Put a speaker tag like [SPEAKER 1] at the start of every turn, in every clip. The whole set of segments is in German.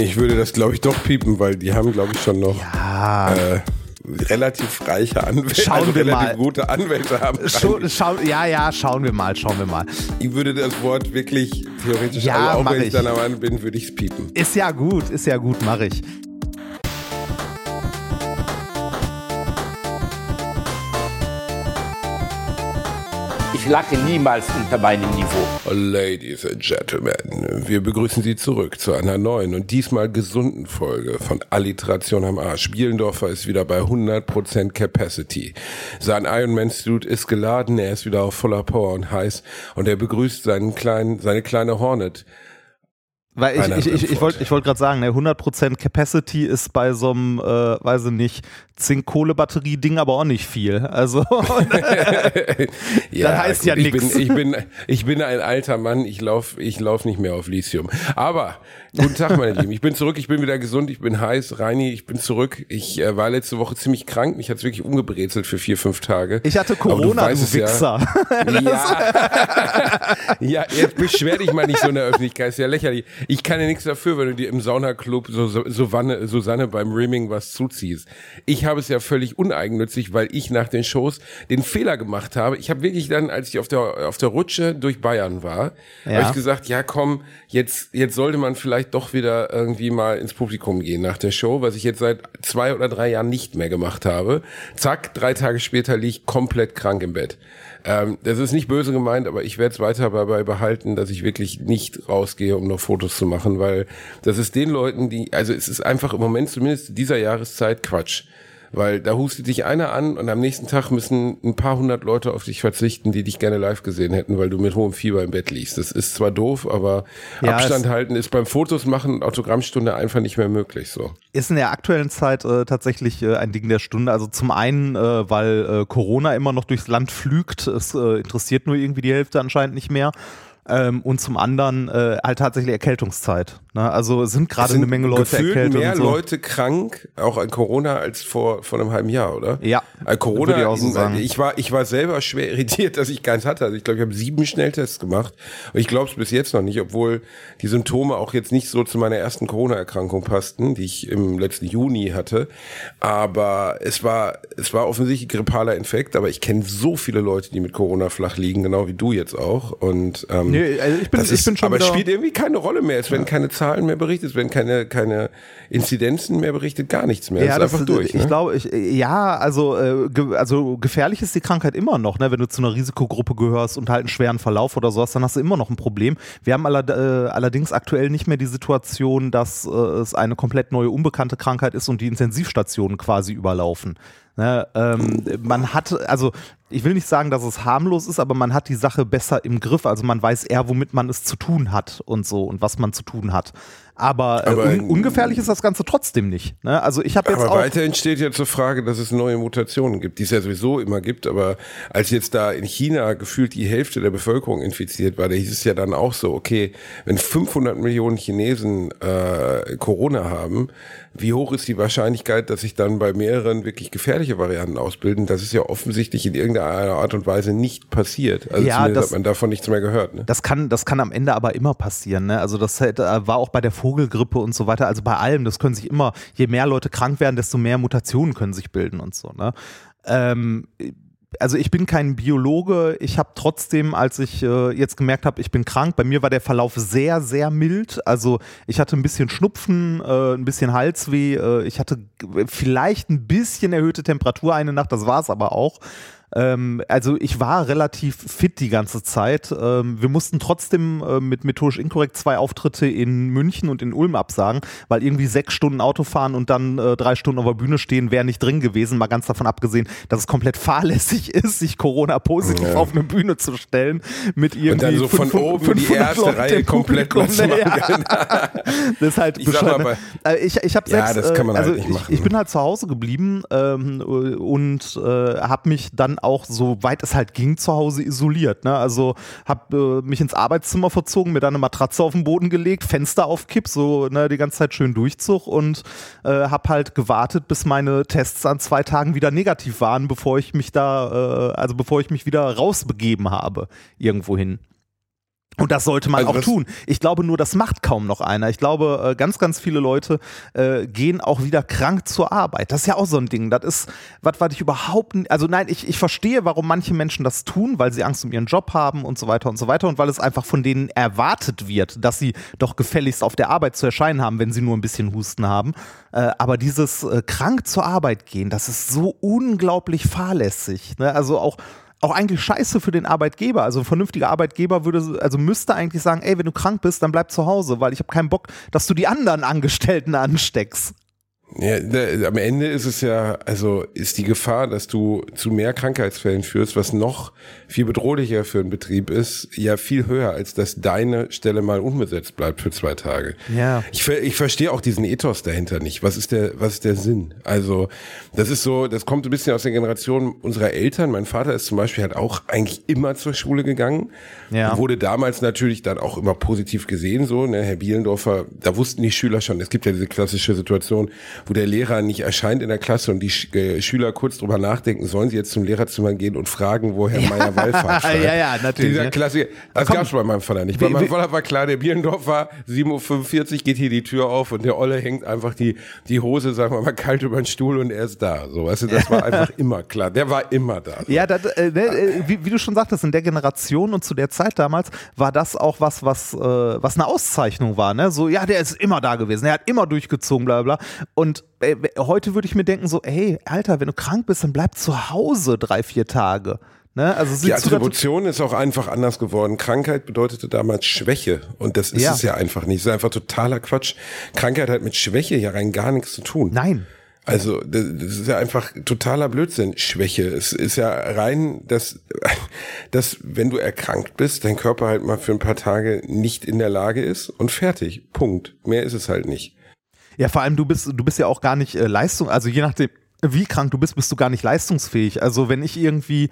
[SPEAKER 1] Ich würde das, glaube ich, doch piepen, weil die haben, glaube ich, schon noch ja. äh, relativ reiche Anwälte,
[SPEAKER 2] schauen also wir
[SPEAKER 1] relativ
[SPEAKER 2] mal.
[SPEAKER 1] gute Anwälte haben.
[SPEAKER 2] Schau, schau, ja, ja, schauen wir mal, schauen wir mal.
[SPEAKER 1] Ich würde das Wort wirklich theoretisch,
[SPEAKER 2] ja,
[SPEAKER 1] also auch wenn
[SPEAKER 2] ich.
[SPEAKER 1] ich dann am Mann bin, würde ich es piepen.
[SPEAKER 2] Ist ja gut, ist ja gut, mache ich.
[SPEAKER 3] Ich lache niemals unter meinem Niveau.
[SPEAKER 1] Ladies and Gentlemen, wir begrüßen Sie zurück zu einer neuen und diesmal gesunden Folge von Alliteration am Arsch. Bielendorfer ist wieder bei 100% Capacity. Sein Ironman-Suit ist geladen, er ist wieder auf voller Power und heiß und er begrüßt seinen kleinen, seine kleine Hornet.
[SPEAKER 2] Weil ich, ich, ich, ich wollte ich wollt gerade sagen, ne, 100% Capacity ist bei so einem, äh, weiß ich nicht, Zink-Kohle-Batterie-Ding aber auch nicht viel. Also,
[SPEAKER 1] ja,
[SPEAKER 2] das heißt
[SPEAKER 1] gut,
[SPEAKER 2] ja
[SPEAKER 1] ich
[SPEAKER 2] nichts.
[SPEAKER 1] bin, ich, bin, ich bin ein alter Mann, ich laufe ich lauf nicht mehr auf Lithium. Aber, guten Tag, meine Lieben, ich bin zurück, ich bin wieder gesund, ich bin heiß. Reini, ich bin zurück. Ich äh, war letzte Woche ziemlich krank, mich hat's wirklich umgebrezelt für vier, fünf Tage.
[SPEAKER 2] Ich hatte Corona,
[SPEAKER 1] weißt
[SPEAKER 2] du
[SPEAKER 1] es ja.
[SPEAKER 2] Wichser.
[SPEAKER 1] Ja. ja, jetzt beschwer dich mal nicht so in der Öffentlichkeit, ist ja lächerlich. Ich kann ja nichts dafür, wenn du dir im Saunaclub so, so, Susanne, Susanne beim Rimming was zuziehst. Ich habe es ja völlig uneigennützig, weil ich nach den Shows den Fehler gemacht habe. Ich habe wirklich dann, als ich auf der, auf der Rutsche durch Bayern war,
[SPEAKER 2] Ja.
[SPEAKER 1] habe ich gesagt, ja komm, jetzt, jetzt sollte man vielleicht doch wieder irgendwie mal ins Publikum gehen nach der Show, was ich jetzt seit zwei oder drei Jahren nicht mehr gemacht habe. Zack, drei Tage später lieg ich komplett krank im Bett. Ähm, das ist nicht böse gemeint, aber ich werde es weiter dabei behalten, dass ich wirklich nicht rausgehe, um noch Fotos zu machen, weil das ist den Leuten, die, also es ist einfach im Moment zumindest dieser Jahreszeit Quatsch. Weil da hustet dich einer an und am nächsten Tag müssen ein paar hundert Leute auf dich verzichten, die dich gerne live gesehen hätten, weil du mit hohem Fieber im Bett liegst. Das ist zwar doof, aber
[SPEAKER 2] Ja,
[SPEAKER 1] Abstand halten ist beim Fotos machen und Autogrammstunde einfach nicht mehr möglich so.
[SPEAKER 2] Ist in der aktuellen Zeit äh, tatsächlich äh, ein Ding der Stunde. Also zum einen, äh, weil äh, Corona immer noch durchs Land flügt. Es äh, interessiert nur irgendwie die Hälfte anscheinend nicht mehr. Ähm, und zum anderen äh, halt tatsächlich Erkältungszeit. Ne? Also sind gerade eine Menge Leute erkältet.
[SPEAKER 1] mehr
[SPEAKER 2] und so.
[SPEAKER 1] Leute krank, auch an Corona, als vor, vor einem halben Jahr, oder?
[SPEAKER 2] Ja,
[SPEAKER 1] Äh, Corona,
[SPEAKER 2] ich auch so sagen.
[SPEAKER 1] ich war, ich war selber schwer irritiert, dass ich keins hatte. Also ich glaube, ich habe sieben Schnelltests gemacht. Und ich glaube es bis jetzt noch nicht, obwohl die Symptome auch jetzt nicht so zu meiner ersten Corona-Erkrankung passten, die ich im letzten Juni hatte. Aber es war, es war offensichtlich grippaler Infekt, aber ich kenne so viele Leute, die mit Corona flach liegen, genau wie du jetzt auch. Und ähm,
[SPEAKER 2] Nee, also ich bin-
[SPEAKER 1] das
[SPEAKER 2] ich
[SPEAKER 1] ist,
[SPEAKER 2] bin schon
[SPEAKER 1] aber es spielt irgendwie keine Rolle mehr. Es werden keine Zahlen mehr berichtet, es werden keine, keine Inzidenzen mehr berichtet, gar nichts mehr. es ist einfach durch.
[SPEAKER 2] Ich
[SPEAKER 1] ne?
[SPEAKER 2] glaube, ich, ja, also, äh, ge, also gefährlich ist die Krankheit immer noch, ne? Wenn du zu einer Risikogruppe gehörst und halt einen schweren Verlauf oder so hast, dann hast du immer noch ein Problem. Wir haben aller, äh, allerdings aktuell nicht mehr die Situation, dass äh, es eine komplett neue, unbekannte Krankheit ist und die Intensivstationen quasi überlaufen. Ne, ähm, man hat, also ich will nicht sagen, dass es harmlos ist, aber man hat die Sache besser im Griff. Also man weiß eher, womit man es zu tun hat und so und was man zu tun hat. Aber,
[SPEAKER 1] Aber-
[SPEAKER 2] äh, un ungefährlich ist das Ganze trotzdem nicht. Ne? Also ich habe jetzt
[SPEAKER 1] Aber
[SPEAKER 2] auch
[SPEAKER 1] weiterhin steht ja zur Frage, dass es neue Mutationen gibt, die es ja sowieso immer gibt. Aber als jetzt da in China gefühlt die Hälfte der Bevölkerung infiziert war, da hieß es ja dann auch so, okay, wenn 500 Millionen Chinesen äh, Corona haben, wie hoch ist die Wahrscheinlichkeit, dass sich dann bei mehreren wirklich gefährliche Varianten ausbilden? Das ist ja offensichtlich in irgendeiner Art und Weise nicht passiert. Also
[SPEAKER 2] Ja,
[SPEAKER 1] zumindest
[SPEAKER 2] das-
[SPEAKER 1] hat man davon nichts mehr gehört. Ne?
[SPEAKER 2] Das kann, das kann am Ende aber immer passieren. Ne? Also das äh, war auch bei der Vogelgrippe und so weiter. Also bei allem, das können sich immer, je mehr Leute krank werden, desto mehr Mutationen können sich bilden und so. Ne? Ähm, also ich bin kein Biologe. Ich habe trotzdem, als ich äh, jetzt gemerkt habe, ich bin krank, bei mir war der Verlauf sehr, sehr mild. Also ich hatte ein bisschen Schnupfen, äh, ein bisschen Halsweh. Äh, ich hatte vielleicht ein bisschen erhöhte Temperatur eine Nacht, das war es aber auch. Ähm, also ich war relativ fit die ganze Zeit. Ähm, wir mussten trotzdem äh, mit methodisch inkorrekt zwei Auftritte in München und in Ulm absagen, weil irgendwie sechs Stunden Auto fahren und dann äh, drei Stunden auf der Bühne stehen, wäre nicht drin gewesen. Mal ganz davon abgesehen, dass es komplett fahrlässig ist, sich Corona-positiv
[SPEAKER 1] Ja.
[SPEAKER 2] auf eine Bühne zu stellen mit irgendwie
[SPEAKER 1] Und dann so von
[SPEAKER 2] 500
[SPEAKER 1] oben die
[SPEAKER 2] 500
[SPEAKER 1] erste
[SPEAKER 2] Leuten
[SPEAKER 1] Reihe komplett zu machen.
[SPEAKER 2] Ja. Das ist halt
[SPEAKER 1] Ich mal,
[SPEAKER 2] ne? Äh, Ich, ich habe
[SPEAKER 1] Ja,
[SPEAKER 2] selbst,
[SPEAKER 1] das kann man
[SPEAKER 2] äh, also
[SPEAKER 1] halt nicht
[SPEAKER 2] ich,
[SPEAKER 1] machen,
[SPEAKER 2] ich
[SPEAKER 1] ne?
[SPEAKER 2] bin halt zu Hause geblieben ähm, und äh, habe mich dann auch, soweit es halt ging, zu Hause isoliert. Ne? Also habe äh, mich ins Arbeitszimmer verzogen, mir dann eine Matratze auf den Boden gelegt, Fenster auf Kipp, so ne, die ganze Zeit schön Durchzug und äh, habe halt gewartet, bis meine Tests an zwei Tagen wieder negativ waren, bevor ich mich da, äh, also bevor ich mich wieder rausbegeben habe irgendwohin. Und das sollte man also auch tun. Ich glaube nur, das macht kaum noch einer. Ich glaube, äh, ganz, ganz viele Leute äh, gehen auch wieder krank zur Arbeit. Das ist ja auch so ein Ding. Das ist, was, was ich überhaupt, also nein, ich, ich verstehe, warum manche Menschen das tun, weil sie Angst um ihren Job haben und so weiter und so weiter und weil es einfach von denen erwartet wird, dass sie doch gefälligst auf der Arbeit zu erscheinen haben, wenn sie nur ein bisschen Husten haben. Äh, aber dieses äh, krank zur Arbeit gehen, das ist so unglaublich fahrlässig. Ne? Also auch auch eigentlich scheiße für den Arbeitgeber. Also ein vernünftiger Arbeitgeber würde, also müsste eigentlich sagen, ey, wenn du krank bist, dann bleib zu Hause, weil ich habe keinen Bock, dass du die anderen Angestellten ansteckst.
[SPEAKER 1] Ja, da, am Ende ist es ja, also ist die Gefahr, dass du zu mehr Krankheitsfällen führst, was noch viel bedrohlicher für einen Betrieb ist, ja viel höher, als dass deine Stelle mal unbesetzt bleibt für zwei Tage.
[SPEAKER 2] Ja.
[SPEAKER 1] Ich, ich verstehe auch diesen Ethos dahinter nicht. Was ist der, was ist der Sinn? Also, das ist so, das kommt ein bisschen aus der Generation unserer Eltern. Mein Vater ist zum Beispiel halt auch eigentlich immer zur Schule gegangen. Ja. Wurde damals natürlich dann auch immer positiv gesehen, so, ne, Herr Bielendorfer, da wussten die Schüler schon, es gibt ja diese klassische Situation, wo der Lehrer nicht erscheint in der Klasse und die Sch äh, Schüler kurz drüber nachdenken, sollen sie jetzt zum Lehrerzimmer gehen und fragen, wo Herr ja. Meier Wallfahrt schreibt.
[SPEAKER 2] ja, ja, natürlich.
[SPEAKER 1] Dieser ne? Klassiker. Das gab es bei meinem Vater nicht. Bei meinem Vater war klar, der Bierendorf war 7.45 Uhr, geht hier die Tür auf und der Olle hängt einfach die, die Hose, sagen wir mal, kalt über den Stuhl und er ist da. So, weißt du, das war einfach immer klar. Der war immer da. So.
[SPEAKER 2] Ja, das, äh, ne, äh, wie, wie, du schon sagtest, in der Generation und zu der Zeit damals war das auch was, was, äh, was eine Auszeichnung war. Ne? So, ja, der ist immer da gewesen, er hat immer durchgezogen, bla bla. Und äh, heute würde ich mir denken, so, hey, Alter, wenn du krank bist, dann bleib zu Hause drei, vier Tage. Ne? Also
[SPEAKER 1] die Attribution ist auch einfach anders geworden. Krankheit bedeutete damals Schwäche und das ist ja. es ja einfach nicht. Das ist einfach totaler Quatsch. Krankheit hat mit Schwäche ja rein gar nichts zu tun.
[SPEAKER 2] Nein.
[SPEAKER 1] Also das ist ja einfach totaler Blödsinn, Schwäche. Es ist ja rein, dass, dass wenn du erkrankt bist, dein Körper halt mal für ein paar Tage nicht in der Lage ist und fertig. Punkt. Mehr ist es halt nicht.
[SPEAKER 2] Ja, vor allem du bist, du bist ja auch gar nicht äh, Leistung, also je nachdem, wie krank du bist, bist du gar nicht leistungsfähig. Also wenn ich irgendwie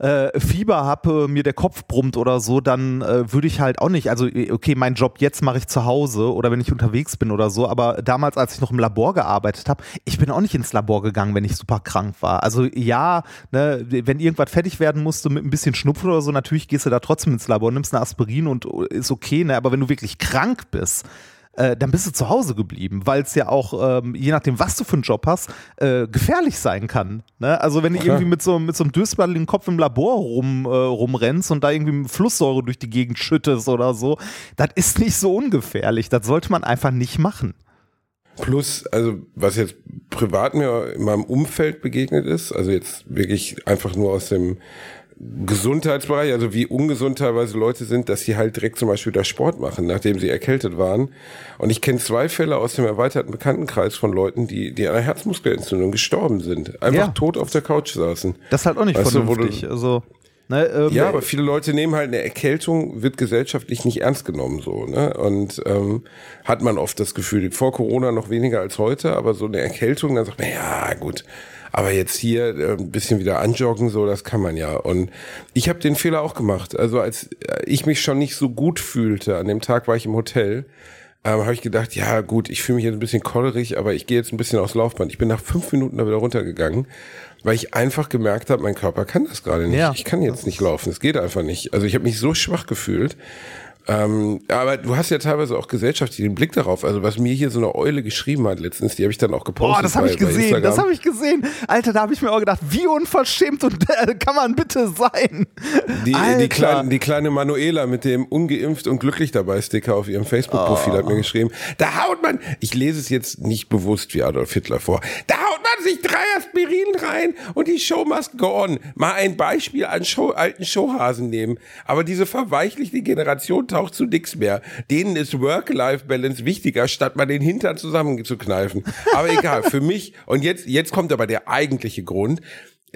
[SPEAKER 2] äh, Fieber habe, mir der Kopf brummt oder so, dann äh, würde ich halt auch nicht, also äh, okay, mein Job jetzt mache ich zu Hause oder wenn ich unterwegs bin oder so, aber damals, als ich noch im Labor gearbeitet habe, ich bin auch nicht ins Labor gegangen, wenn ich super krank war. Also ja, ne, wenn irgendwas fertig werden musste mit ein bisschen Schnupfen oder so, natürlich gehst du da trotzdem ins Labor, nimmst eine Aspirin und äh, ist okay, ne, aber wenn du wirklich krank bist, äh, dann bist du zu Hause geblieben, weil es ja auch, ähm, je nachdem, was du für einen Job hast, äh, gefährlich sein kann. Ne? Also wenn du irgendwie mit so, mit so einem dösbladeligen Kopf im Labor rum, äh, rumrennst und da irgendwie Flusssäure durch die Gegend schüttest oder so, das ist nicht so ungefährlich. Das sollte man einfach nicht machen.
[SPEAKER 1] Plus, also was jetzt privat mir in meinem Umfeld begegnet ist, also jetzt wirklich einfach nur aus dem Gesundheitsbereich, also wie ungesund teilweise Leute sind, dass sie halt direkt zum Beispiel da Sport machen, nachdem sie erkältet waren. Und ich kenne zwei Fälle aus dem erweiterten Bekanntenkreis von Leuten, die, die an einer Herzmuskelentzündung gestorben sind. Einfach ja. tot auf der Couch saßen.
[SPEAKER 2] Das ist halt auch nicht weißt vernünftig. Du, also
[SPEAKER 1] Ne, ähm, ja, aber viele Leute nehmen halt eine Erkältung, wird gesellschaftlich nicht ernst genommen so. Ne? Und ähm, hat man oft das Gefühl, vor Corona noch weniger als heute, aber so eine Erkältung, dann sagt man, ja gut, aber jetzt hier äh, ein bisschen wieder anjoggen, so, das kann man ja. Und ich habe den Fehler auch gemacht. Also als ich mich schon nicht so gut fühlte, an dem Tag war ich im Hotel, ähm, habe ich gedacht, ja gut, ich fühle mich jetzt ein bisschen kollerig, aber ich gehe jetzt ein bisschen aufs Laufband. Ich bin nach fünf Minuten da wieder runtergegangen, weil ich einfach gemerkt habe, mein Körper kann das gerade nicht. Ja. Ich kann jetzt nicht laufen, es geht einfach nicht. Also ich habe mich so schwach gefühlt ähm, aber du hast ja teilweise auch gesellschaftlich den Blick darauf. Also was mir hier so eine Eule geschrieben hat letztens, die habe ich dann auch gepostet.
[SPEAKER 2] Boah, das habe ich gesehen, das habe ich gesehen. Alter, da habe ich mir auch gedacht, wie unverschämt und äh, kann man bitte sein.
[SPEAKER 1] Die, die, kleine, die kleine Manuela mit dem ungeimpft und glücklich dabei Sticker auf ihrem Facebook-Profil oh. hat mir geschrieben, da haut man, ich lese es jetzt nicht bewusst wie Adolf Hitler vor, da haut sich drei Aspirin rein und die Show must go on. Mal ein Beispiel an Show, alten Showhasen nehmen. Aber diese verweichlichte Generation taucht zu nix mehr. Denen ist Work-Life-Balance wichtiger, statt mal den Hintern zusammenzukneifen. Aber egal, für mich, und jetzt, jetzt kommt aber der eigentliche Grund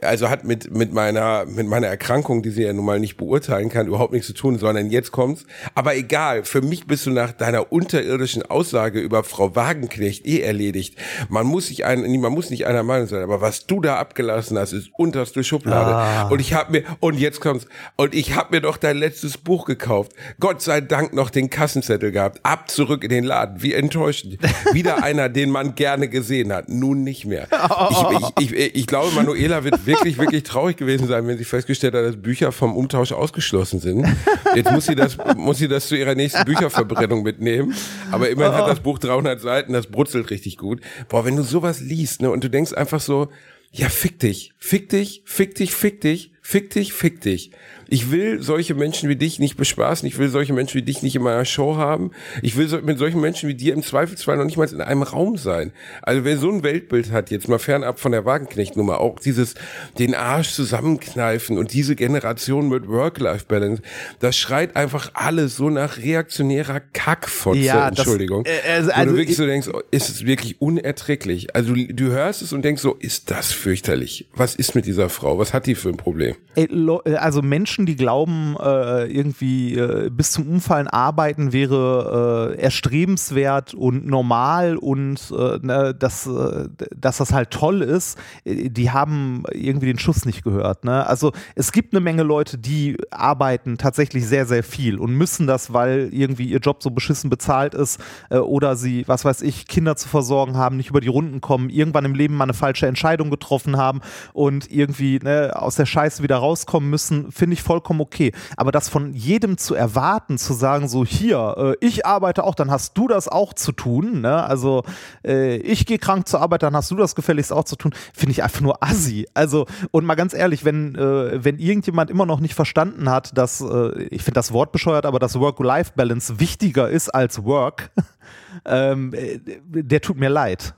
[SPEAKER 1] also hat mit mit meiner mit meiner Erkrankung, die sie ja nun mal nicht beurteilen kann, überhaupt nichts zu tun, sondern jetzt kommt's. Aber egal, für mich bist du nach deiner unterirdischen Aussage über Frau Wagenknecht eh erledigt. Man muss sich ein, man muss nicht einer Meinung sein, aber was du da abgelassen hast, ist unterste Schublade. Ah. Und ich habe mir und jetzt kommt's und ich habe mir doch dein letztes Buch gekauft. Gott sei Dank noch den Kassenzettel gehabt. Ab zurück in den Laden. Wie enttäuschend. Wieder einer, den man gerne gesehen hat. Nun nicht mehr. Ich, ich, ich, ich glaube, Manuela wird wirklich, wirklich traurig gewesen sein, wenn sie festgestellt hat, dass Bücher vom Umtausch ausgeschlossen sind. Jetzt muss sie das, muss sie das zu ihrer nächsten Bücherverbrennung mitnehmen. Aber immerhin hat das Buch 300 Seiten, das brutzelt richtig gut. Boah, wenn du sowas liest, ne, und du denkst einfach so, ja, fick dich, fick dich, fick dich, fick dich, fick dich, fick dich. Ich will solche Menschen wie dich nicht bespaßen. Ich will solche Menschen wie dich nicht in meiner Show haben. Ich will so, mit solchen Menschen wie dir im Zweifelsfall noch nicht mal in einem Raum sein. Also wer so ein Weltbild hat, jetzt mal fernab von der Wagenknecht-Nummer, auch dieses den Arsch zusammenkneifen und diese Generation mit Work-Life-Balance, das schreit einfach alles so nach reaktionärer Kackfotze,
[SPEAKER 2] Ja, das-
[SPEAKER 1] Entschuldigung.
[SPEAKER 2] äh, also-
[SPEAKER 1] Wo
[SPEAKER 2] also
[SPEAKER 1] du wirklich
[SPEAKER 2] ich-
[SPEAKER 1] so denkst, oh, ist es wirklich unerträglich. Also du, du hörst es und denkst so, ist das fürchterlich? Was ist mit dieser Frau? Was hat die für ein Problem?
[SPEAKER 2] Ey, also Menschen, die glauben, äh, irgendwie äh, bis zum Umfallen arbeiten wäre äh, erstrebenswert und normal und äh, ne, dass, äh, dass das halt toll ist, äh, die haben irgendwie den Schuss nicht gehört. Ne? Also es gibt eine Menge Leute, die arbeiten tatsächlich sehr, sehr viel und müssen das, weil irgendwie ihr Job so beschissen bezahlt ist oder sie, was weiß ich, Kinder zu versorgen haben, nicht über die Runden kommen, irgendwann im Leben mal eine falsche Entscheidung getroffen haben und irgendwie ne, aus der Scheiße wieder rauskommen müssen, finde ich vollkommen okay. Aber das von jedem zu erwarten, zu sagen, so hier, äh, ich arbeite auch, dann hast du das auch zu tun. Ne? Also äh, ich gehe krank zur Arbeit, dann hast du das gefälligst auch zu tun, finde ich einfach nur assi. Also, und mal ganz ehrlich, wenn, äh, wenn irgendjemand immer noch nicht verstanden hat, dass, äh, ich finde das Wort bescheuert, aber dass Work-Life-Balance wichtiger ist als Work, ähm, äh, der tut mir leid.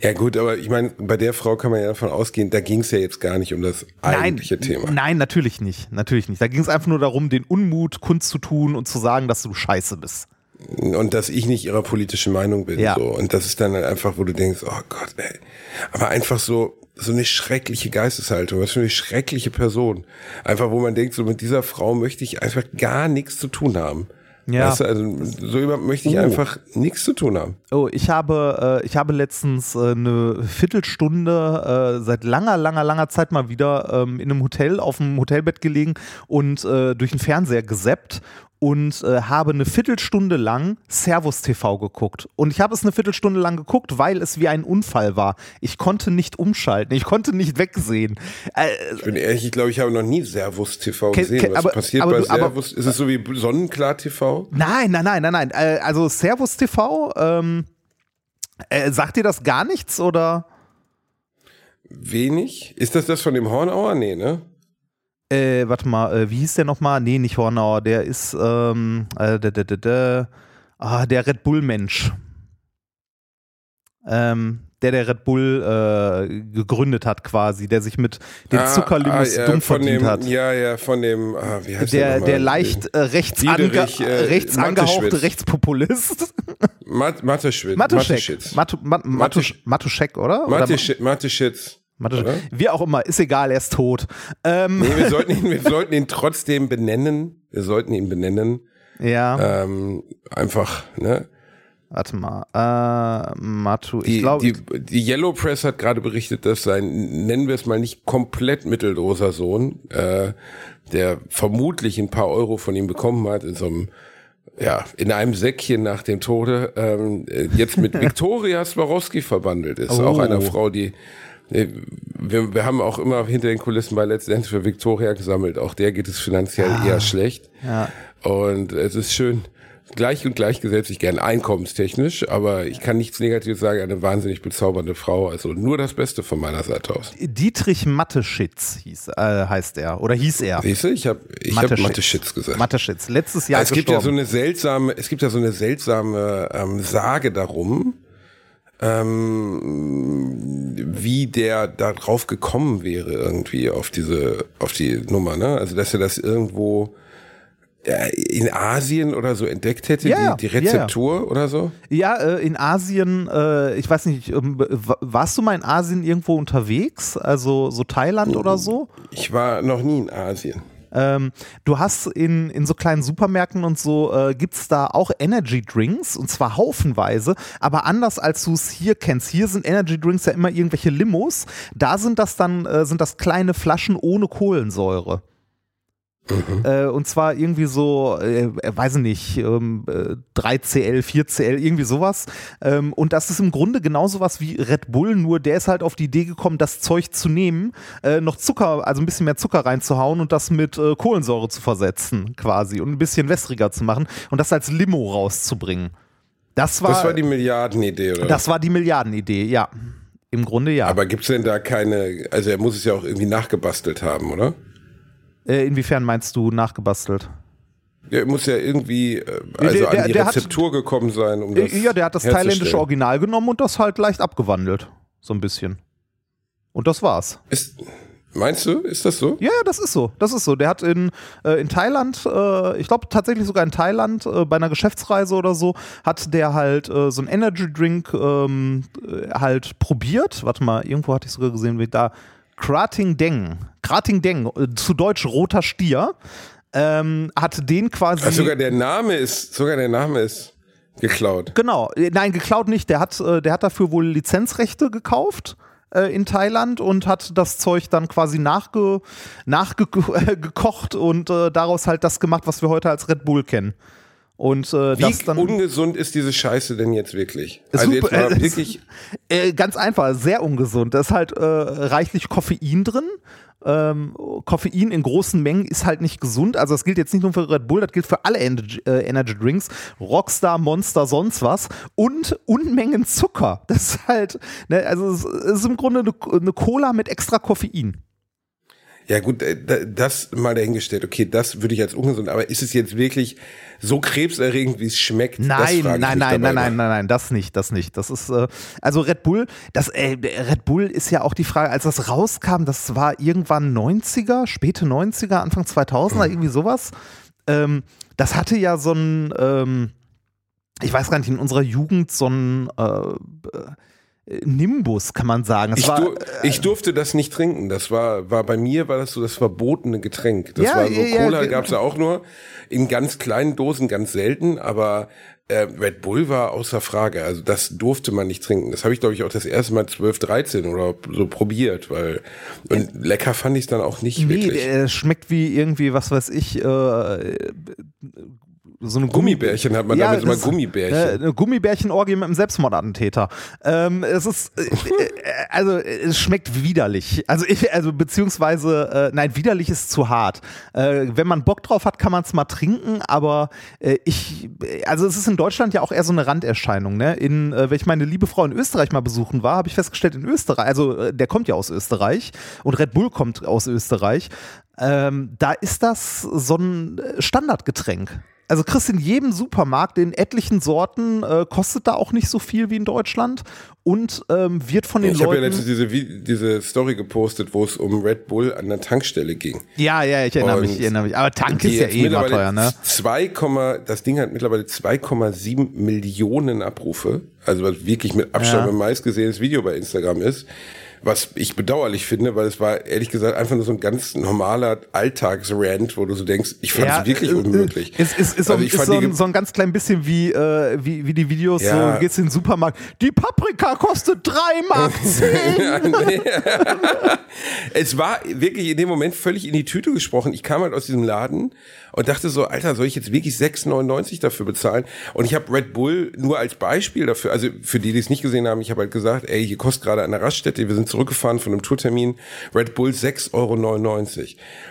[SPEAKER 1] Ja gut, aber ich meine, bei der Frau kann man ja davon ausgehen, da ging es ja jetzt gar nicht um das eigentliche
[SPEAKER 2] nein,
[SPEAKER 1] Thema.
[SPEAKER 2] Nein, natürlich nicht. Natürlich nicht. Da ging es einfach nur darum, den Unmut kundzutun und zu sagen, dass du scheiße bist.
[SPEAKER 1] Und dass ich nicht ihrer politischen Meinung bin.
[SPEAKER 2] Ja.
[SPEAKER 1] So. Und das ist dann halt einfach, wo du denkst, oh Gott, ey. Aber einfach so, so eine schreckliche Geisteshaltung, was für eine schreckliche Person. Einfach, wo man denkt, so mit dieser Frau möchte ich einfach gar nichts zu tun haben.
[SPEAKER 2] Ja.
[SPEAKER 1] Weißt du, also so jemand möchte ich
[SPEAKER 2] Oh.
[SPEAKER 1] einfach nichts zu tun haben.
[SPEAKER 2] Oh, ich habe, äh, ich habe letztens äh, eine Viertelstunde äh, seit langer, langer, langer Zeit mal wieder ähm, in einem Hotel auf dem Hotelbett gelegen und äh, durch den Fernseher gesappt und äh, habe eine Viertelstunde lang Servus TV geguckt. Und ich habe es eine Viertelstunde lang geguckt, weil es wie ein Unfall war. Ich konnte nicht umschalten, ich konnte nicht wegsehen. Äh,
[SPEAKER 1] Ich bin ehrlich, ich glaube, ich habe noch nie Servus TV
[SPEAKER 2] Ke-
[SPEAKER 1] gesehen.
[SPEAKER 2] ke-
[SPEAKER 1] Was
[SPEAKER 2] aber-
[SPEAKER 1] passiert
[SPEAKER 2] aber
[SPEAKER 1] bei
[SPEAKER 2] du- aber-
[SPEAKER 1] Servus? ist es so wie Sonnenklar TV?
[SPEAKER 2] Nein, nein, nein, nein, nein. Äh, also Servus TV, ähm, äh, sagt dir das gar nichts oder?
[SPEAKER 1] Wenig? Ist das das von dem Hornauer? Nee, ne?
[SPEAKER 2] Äh, warte mal, äh, wie hieß der nochmal? Nee, nicht Hornauer, der ist ähm, äh, der, der, der, der, ah, der Red Bull-Mensch. Ähm, der der Red Bull äh, gegründet hat quasi, der sich mit den
[SPEAKER 1] Ah,
[SPEAKER 2] Zuckerlimits
[SPEAKER 1] ah,
[SPEAKER 2] dumm verdient
[SPEAKER 1] dem,
[SPEAKER 2] hat.
[SPEAKER 1] Ja, ja, von dem, ah, wie heißt
[SPEAKER 2] Der,
[SPEAKER 1] nochmal?
[SPEAKER 2] der leicht äh, rechts,
[SPEAKER 1] Diederich,
[SPEAKER 2] ange,
[SPEAKER 1] äh,
[SPEAKER 2] rechts angehauchte. Rechtspopulist.
[SPEAKER 1] Mat Matteschwitz.
[SPEAKER 2] Matuschek. Matu, Ma, Matu,
[SPEAKER 1] Matusch-
[SPEAKER 2] Matuschek, oder? oder
[SPEAKER 1] Oder?
[SPEAKER 2] Wie auch immer, ist egal, er ist tot. Ähm,
[SPEAKER 1] Nee, wir sollten, ihn, wir sollten ihn trotzdem benennen. Wir sollten ihn benennen.
[SPEAKER 2] ja,
[SPEAKER 1] Ähm, einfach, ne?
[SPEAKER 2] warte mal. Äh, Matu, ich
[SPEAKER 1] Die,
[SPEAKER 2] glaube.
[SPEAKER 1] die, die Yellow Press hat gerade berichtet, dass sein, nennen wir es mal nicht komplett mittelloser Sohn, äh, der vermutlich ein paar Euro von ihm bekommen hat, in so einem, ja, in einem Säckchen nach dem Tode, ähm, äh, jetzt mit Viktoria Swarovski verbandelt ist.
[SPEAKER 2] Oh.
[SPEAKER 1] Auch einer Frau, die wir, wir haben auch immer hinter den Kulissen bei Let's Dance für Victoria gesammelt. Auch der geht es finanziell eher schlecht.
[SPEAKER 2] Ja.
[SPEAKER 1] Und es ist schön, gleich und gleichgesetzt, ich gern einkommenstechnisch, aber ich kann nichts Negatives sagen, eine wahnsinnig bezaubernde Frau. Also nur das Beste von meiner Seite aus.
[SPEAKER 2] Dietrich Matteschitz hieß, äh, heißt er oder hieß er.
[SPEAKER 1] Siehst du, ich habe ich hab Mathe-Shits gesagt.
[SPEAKER 2] Matteschitz. Letztes Jahr
[SPEAKER 1] es gibt ja so
[SPEAKER 2] gestorben.
[SPEAKER 1] eine seltsame, es gibt ja so eine seltsame ähm, Sage darum, ähm, wie der da drauf gekommen wäre irgendwie auf diese, auf die Nummer, ne? Also dass er das irgendwo ja, in Asien oder so entdeckt hätte,
[SPEAKER 2] Ja,
[SPEAKER 1] die, die
[SPEAKER 2] ja, ja.
[SPEAKER 1] Rezeptur oder so.
[SPEAKER 2] ja, äh, in Asien, äh, ich weiß nicht, ähm, wa- warst du mal in Asien irgendwo unterwegs? Also so Thailand oder so?
[SPEAKER 1] Ich war noch nie in Asien.
[SPEAKER 2] Ähm, du hast in, in so kleinen Supermärkten und so, äh, gibt es da auch Energy Drinks und zwar haufenweise, aber anders als du es hier kennst. Hier sind Energy Drinks ja immer irgendwelche Limos. Da sind das dann, äh, sind das kleine Flaschen ohne Kohlensäure. Mhm. Äh, und zwar irgendwie so, äh, weiß ich nicht, ähm, 3CL, äh, 4CL, irgendwie sowas. Ähm, und das ist im Grunde genauso was wie Red Bull, nur der ist halt auf die Idee gekommen, das Zeug zu nehmen, äh, noch Zucker, also ein bisschen mehr Zucker reinzuhauen und das mit äh, Kohlensäure zu versetzen, quasi, und ein bisschen wässriger zu machen und das als Limo rauszubringen. Das war,
[SPEAKER 1] das war die Milliardenidee, oder?
[SPEAKER 2] Das war die Milliardenidee, ja. Im Grunde ja.
[SPEAKER 1] Aber gibt es denn da keine, also er muss es ja auch irgendwie nachgebastelt haben, oder?
[SPEAKER 2] Äh, inwiefern meinst du nachgebastelt?
[SPEAKER 1] Der muss ja irgendwie äh, also der, der, an die Rezeptur hat, gekommen sein, um das
[SPEAKER 2] Ja, der hat das thailändische Original genommen und das halt leicht abgewandelt. So ein bisschen. Und das war's.
[SPEAKER 1] Ist, meinst du, ist das so?
[SPEAKER 2] Ja, das ist so. Das ist so. Der hat in, äh, in Thailand, äh, ich glaube tatsächlich sogar in Thailand, äh, bei einer Geschäftsreise oder so, hat der halt äh, so ein Energy Drink ähm, halt probiert. Warte mal, irgendwo hatte ich sogar gesehen, wie da Krating Deng, Krating Deng, äh, zu Deutsch roter Stier, ähm, hat den quasi.
[SPEAKER 1] Also sogar der Name ist, sogar der Name ist geklaut.
[SPEAKER 2] Genau, äh, nein, geklaut nicht. Der hat, äh, der hat dafür wohl Lizenzrechte gekauft in Thailand und hat das Zeug dann quasi nachge, nachgekocht und äh, daraus halt das gemacht, was wir heute als Red Bull kennen. Und äh,
[SPEAKER 1] Wie
[SPEAKER 2] das dann,
[SPEAKER 1] ungesund ist diese Scheiße denn jetzt wirklich?
[SPEAKER 2] Also super, jetzt äh, wirklich äh, ganz einfach, sehr ungesund. Da ist halt äh, reichlich Koffein drin. Ähm, Koffein in großen Mengen ist halt nicht gesund. Also das gilt jetzt nicht nur für Red Bull, das gilt für alle Energy, äh, Energy Drinks, Rockstar, Monster, sonst was und Unmengen Zucker. Das ist halt, ne, also es ist im Grunde eine, eine Cola mit extra Koffein.
[SPEAKER 1] Ja gut, äh, das mal dahingestellt. Okay, das würde ich als ungesund. Aber ist es jetzt wirklich so krebserregend, wie es schmeckt?
[SPEAKER 2] Nein, nein, nein, nein, nein, nein, nein, das nicht, das nicht. Das ist äh, also Red Bull. Das äh, Red Bull ist ja auch die Frage, als das rauskam, das war irgendwann 90er, späte 90er, Anfang 2000er, mhm. irgendwie sowas. Ähm, das hatte ja so ein, ähm, ich weiß gar nicht, in unserer Jugend so ein äh, Nimbus, kann man sagen.
[SPEAKER 1] Ich, war, dur äh, ich, durfte das nicht trinken. Das war, war bei mir war das so das verbotene Getränk. Das
[SPEAKER 2] ja,
[SPEAKER 1] war so,
[SPEAKER 2] ja,
[SPEAKER 1] Cola ja, gab es ja auch nur in ganz kleinen Dosen, ganz selten, aber äh, Red Bull war außer Frage. Also das durfte man nicht trinken. Das habe ich, glaube ich, auch das erste Mal 12, 13 oder so probiert, weil und lecker fand ich es dann auch nicht nee, wirklich.
[SPEAKER 2] Es schmeckt wie irgendwie, was weiß ich, äh, so eine
[SPEAKER 1] Gummibärchen hat man ja, damit immer Gummibärchen.
[SPEAKER 2] Äh, eine Gummibärchenorgie mit einem Selbstmordattentäter. Ähm, es ist, äh, äh, also es schmeckt widerlich. Also ich, also beziehungsweise, äh, nein, widerlich ist zu hart. Äh, wenn man Bock drauf hat, kann man es mal trinken, aber ich, also es ist in Deutschland ja auch eher so eine Randerscheinung. Ne? In, wenn ich meine liebe Frau in Österreich mal besuchen war, habe ich festgestellt, in Österreich, also der kommt ja aus Österreich und Red Bull kommt aus Österreich. Ähm, da ist das so ein Standardgetränk also kriegst in jedem Supermarkt in etlichen Sorten, äh, kostet da auch nicht so viel wie in Deutschland und ähm, wird von den
[SPEAKER 1] ich
[SPEAKER 2] Leuten. Ich
[SPEAKER 1] habe ja letztens diese, diese Story gepostet, wo es um Red Bull an der Tankstelle ging.
[SPEAKER 2] Ja, ja, ich erinnere und mich, ich erinnere mich. Aber Tank ist ja eh immer teuer, ne?
[SPEAKER 1] 2, das Ding hat mittlerweile 2,7 Millionen Abrufe. Also was wirklich mit Abstand ja. mein meistgesehenes Video bei Instagram ist was ich bedauerlich finde, weil es war ehrlich gesagt einfach nur so ein ganz normaler Alltagsrand, wo du so denkst, ich fand es ja, wirklich äh, unmöglich.
[SPEAKER 2] Es ist, ist, also so, ist so, ein, so, ein, ganz klein bisschen wie, äh, wie, wie die Videos, ja. so gehst in den Supermarkt, die Paprika kostet 3 Mark 10.
[SPEAKER 1] es war wirklich in dem Moment völlig in die Tüte gesprochen. Ich kam halt aus diesem Laden und dachte so, Alter, soll ich jetzt wirklich 6,99 dafür bezahlen? Und ich habe Red Bull nur als Beispiel dafür, also für die, die es nicht gesehen haben, ich habe halt gesagt, ey, hier kostet gerade eine Raststätte, wir sind zurückgefahren von einem Tourtermin, Red Bull 6,99 Euro.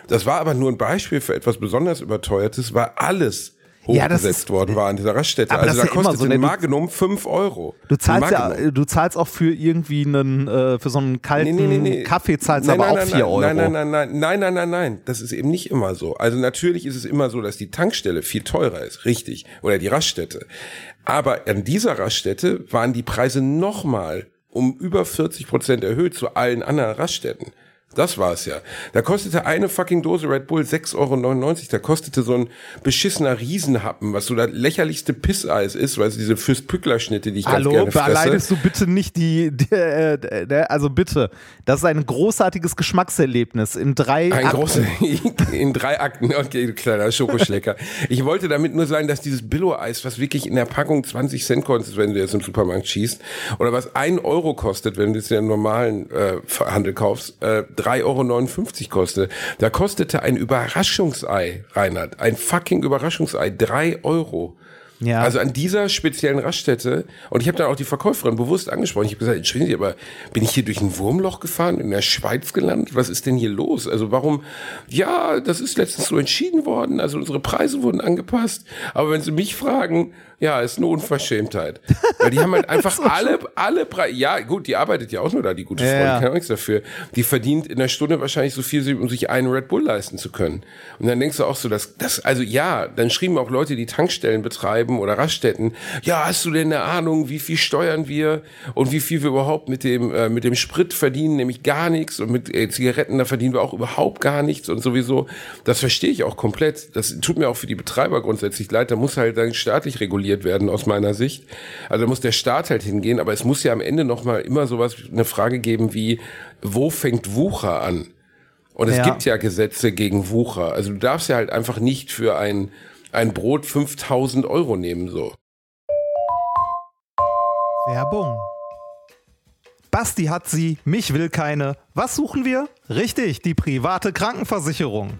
[SPEAKER 1] Das war aber nur ein Beispiel für etwas besonders überteuertes, weil alles hochgesetzt ja, worden war an dieser Raststätte. Also da kostet so, ne, ein Magnum 5 Euro.
[SPEAKER 2] Du zahlst ja, du zahlst auch für irgendwie einen, äh, für so einen kalten nee, nee, nee, Kaffee zahlst nein, aber nein, auch 4 Euro.
[SPEAKER 1] Nein, nein, nein, nein, nein, nein, nein, nein. Das ist eben nicht immer so. Also natürlich ist es immer so, dass die Tankstelle viel teurer ist, richtig. Oder die Raststätte. Aber an dieser Raststätte waren die Preise nochmal um über 40 Prozent erhöht zu allen anderen Raststätten. Das war's ja. Da kostete eine fucking Dose Red Bull 6,99 Euro. Da kostete so ein beschissener Riesenhappen, was so das lächerlichste Pisseis ist, weil es diese Fürst-Pückler-Schnitte, die ich Hallo, ganz gerne fresse. Hallo,
[SPEAKER 2] beleidigst du bitte nicht die, die äh, äh, also bitte. Das ist ein großartiges Geschmackserlebnis in drei
[SPEAKER 1] ein Akten. Große, in drei Akten. Okay, du kleiner Schokoschlecker. ich wollte damit nur sagen, dass dieses Billo-Eis, was wirklich in der Packung 20 Cent kostet, wenn du jetzt im Supermarkt schießt, oder was ein Euro kostet, wenn du es in einem normalen äh, Handel kaufst, äh, 3,59 Euro kostet. Da kostete ein Überraschungsei, Reinhard, ein fucking Überraschungsei, drei Euro. Ja. Also an dieser speziellen Raststätte, und ich habe dann auch die Verkäuferin bewusst angesprochen, ich habe gesagt, entschuldigen Sie, aber bin ich hier durch ein Wurmloch gefahren, in der Schweiz gelandet? Was ist denn hier los? Also warum, ja, das ist letztens so entschieden worden, also unsere Preise wurden angepasst, aber wenn Sie mich fragen, ja, ist eine Unverschämtheit. Weil die haben halt einfach alle, alle Preise. Ja, gut, die arbeitet ja auch nur da, die gute Freundin, ja. kann auch nichts dafür. Die verdient in der Stunde wahrscheinlich so viel, um sich einen Red Bull leisten zu können. Und dann denkst du auch so, dass, das, also ja, dann schrieben auch Leute, die Tankstellen betreiben oder Raststätten, ja, hast du denn eine Ahnung, wie viel steuern wir und wie viel wir überhaupt mit dem, äh, mit dem Sprit verdienen, nämlich gar nichts und mit äh, Zigaretten, da verdienen wir auch überhaupt gar nichts und sowieso. Das verstehe ich auch komplett. Das tut mir auch für die Betreiber grundsätzlich leid. Da muss halt dann staatlich reguliert reguliert werden aus meiner Sicht. Also da muss der Staat halt hingehen, aber es muss ja am Ende noch mal immer sowas, eine Frage geben wie, wo fängt Wucher an? Und es ja. gibt ja Gesetze gegen Wucher. Also du darfst ja halt einfach nicht für ein, ein Brot 5000 Euro nehmen, so.
[SPEAKER 2] Werbung. Basti hat sie, mich will keine. Was suchen wir? Richtig, die private Krankenversicherung.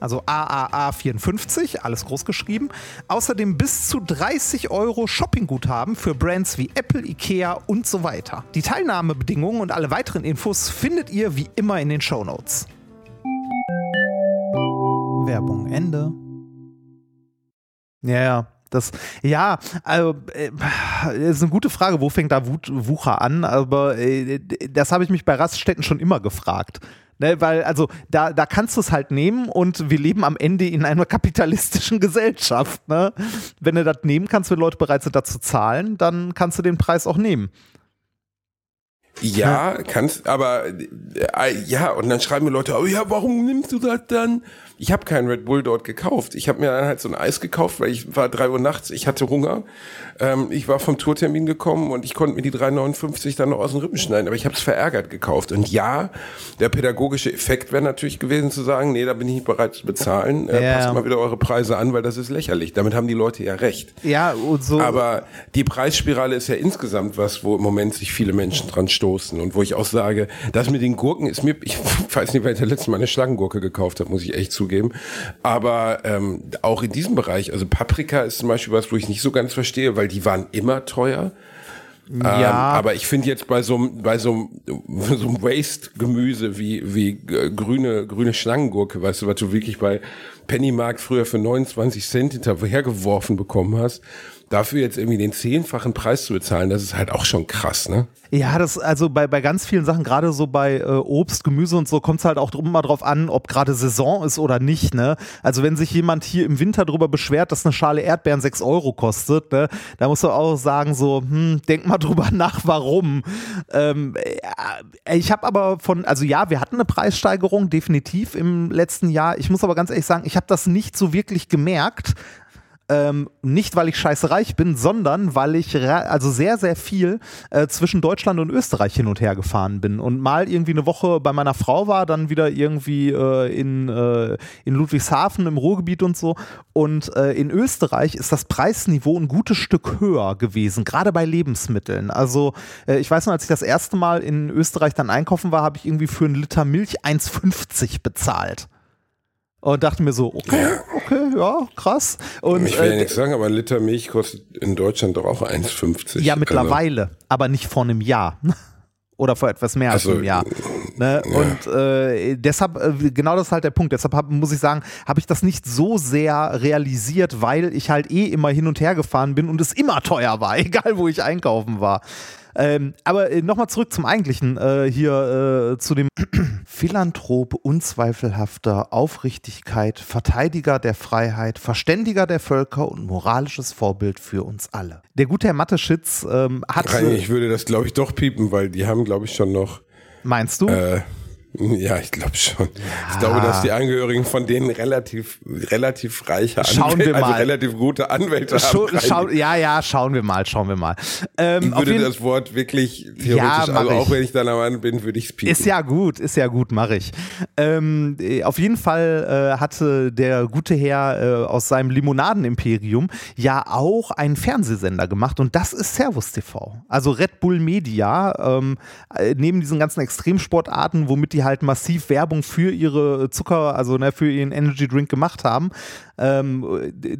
[SPEAKER 2] also AAA54, alles groß geschrieben. Außerdem bis zu 30 Euro Shoppingguthaben für Brands wie Apple, Ikea und so weiter. Die Teilnahmebedingungen und alle weiteren Infos findet ihr wie immer in den Show Notes. Werbung Ende. Ja, ja. Das, ja, also, äh, ist eine gute Frage, wo fängt da Wucher an? Aber äh, das habe ich mich bei Raststätten schon immer gefragt. Ne, weil, also, da, da kannst du es halt nehmen und wir leben am Ende in einer kapitalistischen Gesellschaft. Ne? Wenn du das nehmen kannst, wenn Leute bereit sind, dazu zahlen, dann kannst du den Preis auch nehmen.
[SPEAKER 1] Ja, kannst, aber äh, ja, und dann schreiben mir Leute, oh ja, warum nimmst du das dann? Ich habe keinen Red Bull dort gekauft. Ich habe mir dann halt so ein Eis gekauft, weil ich war drei Uhr nachts, ich hatte Hunger. Ähm, ich war vom Tourtermin gekommen und ich konnte mir die 3,59 dann noch aus den Rippen schneiden. Aber ich habe es verärgert gekauft. Und ja, der pädagogische Effekt wäre natürlich gewesen zu sagen, nee, da bin ich nicht bereit zu bezahlen. Äh, ja. Passt mal wieder eure Preise an, weil das ist lächerlich. Damit haben die Leute ja recht.
[SPEAKER 2] Ja, und so.
[SPEAKER 1] Aber die Preisspirale ist ja insgesamt was, wo im Moment sich viele Menschen dran stoßen und wo ich auch sage, das mit den Gurken ist mir, ich weiß nicht, wer der letzte Mal eine Schlangengurke gekauft hat, muss ich echt zugeben. Aber ähm, auch in diesem Bereich, also Paprika ist zum Beispiel was, wo ich nicht so ganz verstehe, weil die waren immer teuer. Ja. Ähm, aber ich finde jetzt bei so, bei so, so einem Waste-Gemüse wie, wie äh, grüne, grüne Schlangengurke, weißt du, was du wirklich bei Pennymarkt früher für 29 Cent hinterhergeworfen bekommen hast, dafür jetzt irgendwie den zehnfachen Preis zu bezahlen, das ist halt auch schon krass, ne?
[SPEAKER 2] Ja, das also bei, bei ganz vielen Sachen, gerade so bei äh, Obst, Gemüse und so, kommt es halt auch immer drauf an, ob gerade Saison ist oder nicht, ne? Also wenn sich jemand hier im Winter darüber beschwert, dass eine Schale Erdbeeren 6 Euro kostet, ne, da musst du auch sagen, so, hm, denk mal drüber nach, warum. Ähm, äh, ich habe aber von, also ja, wir hatten eine Preissteigerung, definitiv im letzten Jahr. Ich muss aber ganz ehrlich sagen, ich habe das nicht so wirklich gemerkt. Ähm, nicht, weil ich scheiße reich bin, sondern weil ich also sehr, sehr viel äh, zwischen Deutschland und Österreich hin und her gefahren bin und mal irgendwie eine Woche bei meiner Frau war, dann wieder irgendwie äh, in, äh, in Ludwigshafen im Ruhrgebiet und so. Und äh, in Österreich ist das Preisniveau ein gutes Stück höher gewesen, gerade bei Lebensmitteln. Also äh, ich weiß noch, als ich das erste Mal in Österreich dann einkaufen war, habe ich irgendwie für einen Liter Milch 1,50 bezahlt. Und dachte mir so, okay, okay, ja, krass. Und,
[SPEAKER 1] ich will ja
[SPEAKER 2] äh,
[SPEAKER 1] nichts sagen, aber ein Liter Milch kostet in Deutschland doch auch 1,50.
[SPEAKER 2] ja,
[SPEAKER 1] Also,
[SPEAKER 2] mittlerweile, aber nicht vor einem Jahr. Oder vor etwas mehr als
[SPEAKER 1] Ach so,
[SPEAKER 2] einem Jahr. Ne? Und äh, deshalb, äh, genau das ist halt der Punkt. Deshalb hab, muss ich sagen, habe ich das nicht so sehr realisiert, weil ich halt eh immer hin und her gefahren bin und es immer teuer war, egal wo ich einkaufen war. Ähm, aber äh, nochmal zurück zum eigentlichen, äh, hier äh, zu dem Philanthrop, unzweifelhafter Aufrichtigkeit, Verteidiger der Freiheit, Verständiger der Völker und moralisches Vorbild für uns alle. Der gute Herr Matteschitz ähm, hat,
[SPEAKER 1] Reini, ich würde das, glaube ich, doch piepen, weil die haben, glaube ich, schon noch.
[SPEAKER 2] meinst du?
[SPEAKER 1] Äh, ja, ich glaube schon. Ich glaube, dass die Angehörigen von denen relativ, relativ reiche
[SPEAKER 2] Schauen wir
[SPEAKER 1] also
[SPEAKER 2] mal.
[SPEAKER 1] relativ gute Anwälte
[SPEAKER 2] Scho
[SPEAKER 1] haben.
[SPEAKER 2] schau, ja, ja, schauen wir mal, schauen wir mal. Ähm,
[SPEAKER 1] Ich würde das Wort wirklich
[SPEAKER 2] Ja,
[SPEAKER 1] theoretisch,
[SPEAKER 2] mach
[SPEAKER 1] also auch
[SPEAKER 2] ich.
[SPEAKER 1] wenn ich dann am Mann bin, würde ich es piepen.
[SPEAKER 2] Ist ja gut, ist ja gut, mache ich. Ähm, äh, auf jeden Fall äh, hatte der gute Herr äh, aus seinem Limonaden-Imperium ja auch einen Fernsehsender gemacht und das ist Servus TV. Also Red Bull Media, ähm, äh, neben diesen ganzen Extremsportarten, womit die halt massiv Werbung für ihre Zucker, also ne, für ihren Energy Drink gemacht haben, ähm, äh,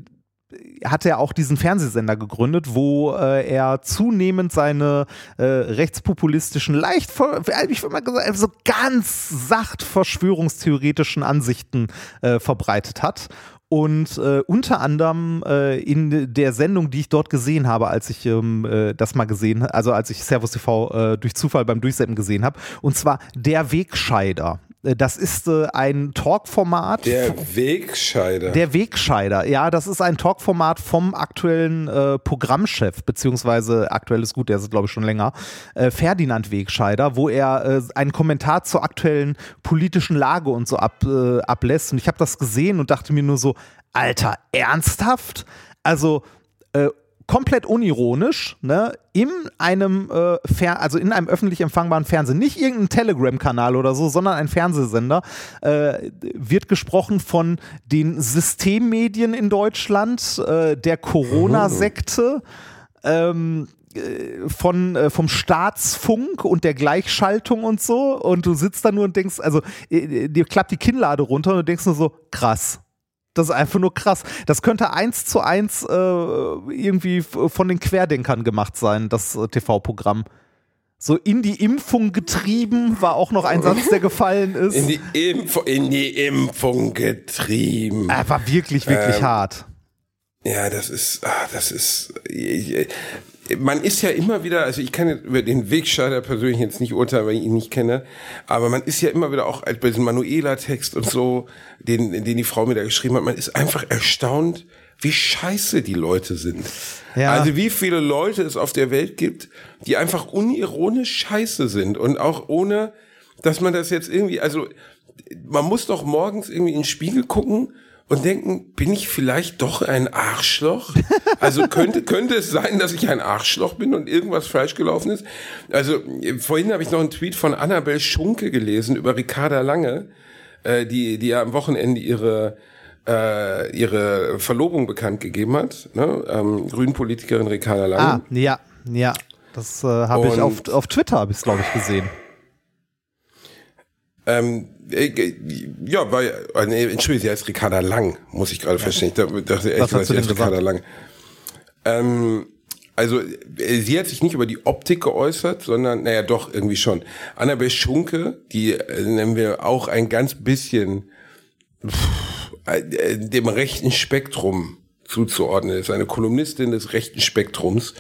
[SPEAKER 2] hat er auch diesen Fernsehsender gegründet, wo äh, er zunehmend seine äh, rechtspopulistischen, leicht, ich würde mal sagen, so ganz sacht verschwörungstheoretischen Ansichten äh, verbreitet hat. Und äh, unter anderem äh, in der Sendung, die ich dort gesehen habe, als ich ähm, äh, das mal gesehen, also als ich Servus TV äh, durch Zufall beim Durchseppen gesehen habe, und zwar Der Wegscheider. Äh, Das ist äh, ein Talkformat.
[SPEAKER 1] Der Wegscheider.
[SPEAKER 2] Der Wegscheider, ja, das ist ein Talkformat vom aktuellen äh, Programmchef, beziehungsweise aktuell ist gut, der ist glaube ich schon länger, äh, Ferdinand Wegscheider, wo er äh, einen Kommentar zur aktuellen politischen Lage und so ab, äh, ablässt. Und ich habe das gesehen und dachte mir nur so, Alter, ernsthaft? Also äh, komplett unironisch, ne, in einem äh, Fer also in einem öffentlich empfangbaren Fernsehen, nicht irgendein Telegram-Kanal oder so, sondern ein Fernsehsender, äh, wird gesprochen von den Systemmedien in Deutschland, äh, der Corona-Sekte, ähm, äh, von, äh, vom Staatsfunk und der Gleichschaltung und so. Und du sitzt da nur und denkst, also äh, dir klappt die Kinnlade runter und du denkst nur so, krass. Das ist einfach nur krass. Das könnte eins zu eins äh, irgendwie von den Querdenkern gemacht sein, das äh, TV-Programm. So in die Impfung getrieben war auch noch ein Satz, der gefallen ist.
[SPEAKER 1] in die, Impf in die Impfung getrieben.
[SPEAKER 2] er war wirklich, wirklich
[SPEAKER 1] Ähm,
[SPEAKER 2] hart.
[SPEAKER 1] Ja, das ist, ah, das ist, ich, man ist ja immer wieder, also ich kann jetzt über den Wegscheider persönlich jetzt nicht urteilen, weil ich ihn nicht kenne, aber man ist ja immer wieder auch als bei diesem Manuela-Text und so, den, den die Frau mir da geschrieben hat, man ist einfach erstaunt, wie scheiße die Leute sind.
[SPEAKER 2] Ja.
[SPEAKER 1] Also wie viele Leute es auf der Welt gibt, die einfach unironisch scheiße sind und auch ohne, dass man das jetzt irgendwie, also man muss doch morgens irgendwie in den Spiegel gucken und denken, bin ich vielleicht doch ein Arschloch? Also könnte, könnte es sein, dass ich ein Arschloch bin und irgendwas falsch gelaufen ist? Also vorhin habe ich noch einen Tweet von Annabel Schunke gelesen über Ricarda Lange, äh, die, die ja am Wochenende ihre äh, ihre Verlobung bekannt gegeben hat, ne? ähm, Grünpolitikerin Ricarda Lange.
[SPEAKER 2] Ah, ja, ja. Das äh, habe ich auf, auf Twitter, habe ich es, glaube ich, gesehen.
[SPEAKER 1] Ähm, äh, ja, weil, äh, nee, Entschuldigung, sie heißt Ricarda Lang, muss ich gerade verstehen. Ich dachte, ehrlich gesagt,
[SPEAKER 2] du
[SPEAKER 1] sie heißt
[SPEAKER 2] gesagt?
[SPEAKER 1] Ricarda Lang. Ähm, also, äh, sie hat sich nicht über die Optik geäußert, sondern, naja, doch, irgendwie schon. Annabel Schunke, die äh, nennen wir auch ein ganz bisschen pff, äh, dem rechten Spektrum zuzuordnen ist. Eine Kolumnistin des rechten Spektrums.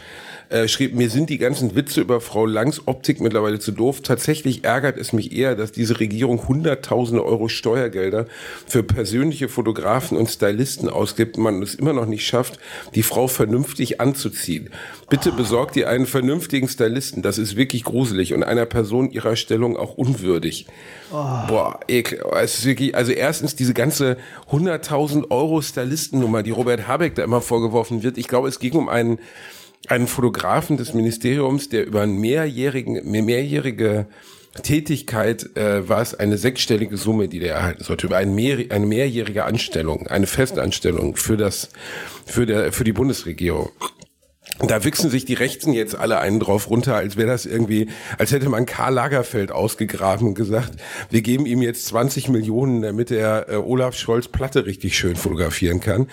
[SPEAKER 1] Äh, schrieb, mir sind die ganzen Witze über Frau Langs Optik mittlerweile zu doof. Tatsächlich ärgert es mich eher, dass diese Regierung hunderttausende Euro Steuergelder für persönliche Fotografen und Stylisten ausgibt und man es immer noch nicht schafft, die Frau vernünftig anzuziehen. Bitte besorgt ihr einen vernünftigen Stylisten. Das ist wirklich gruselig und einer Person ihrer Stellung auch unwürdig. Boah, ekel. Es ist wirklich, also erstens diese ganze 100.000 Euro Stylistennummer, die Robert Habeck da immer vorgeworfen wird. Ich glaube, es ging um einen, einen Fotografen des Ministeriums, der über einen mehrjährigen, mehr- mehrjährige Tätigkeit äh, war es eine sechsstellige Summe, die der erhalten sollte, über eine, mehr, eine mehrjährige Anstellung, eine Festanstellung für das, für der, für die Bundesregierung. Da wichsen sich die Rechten jetzt alle einen drauf runter, als wäre das irgendwie, als hätte man Karl Lagerfeld ausgegraben und gesagt, wir geben ihm jetzt 20 Millionen, damit er äh, Olaf Scholz Platte richtig schön fotografieren kann.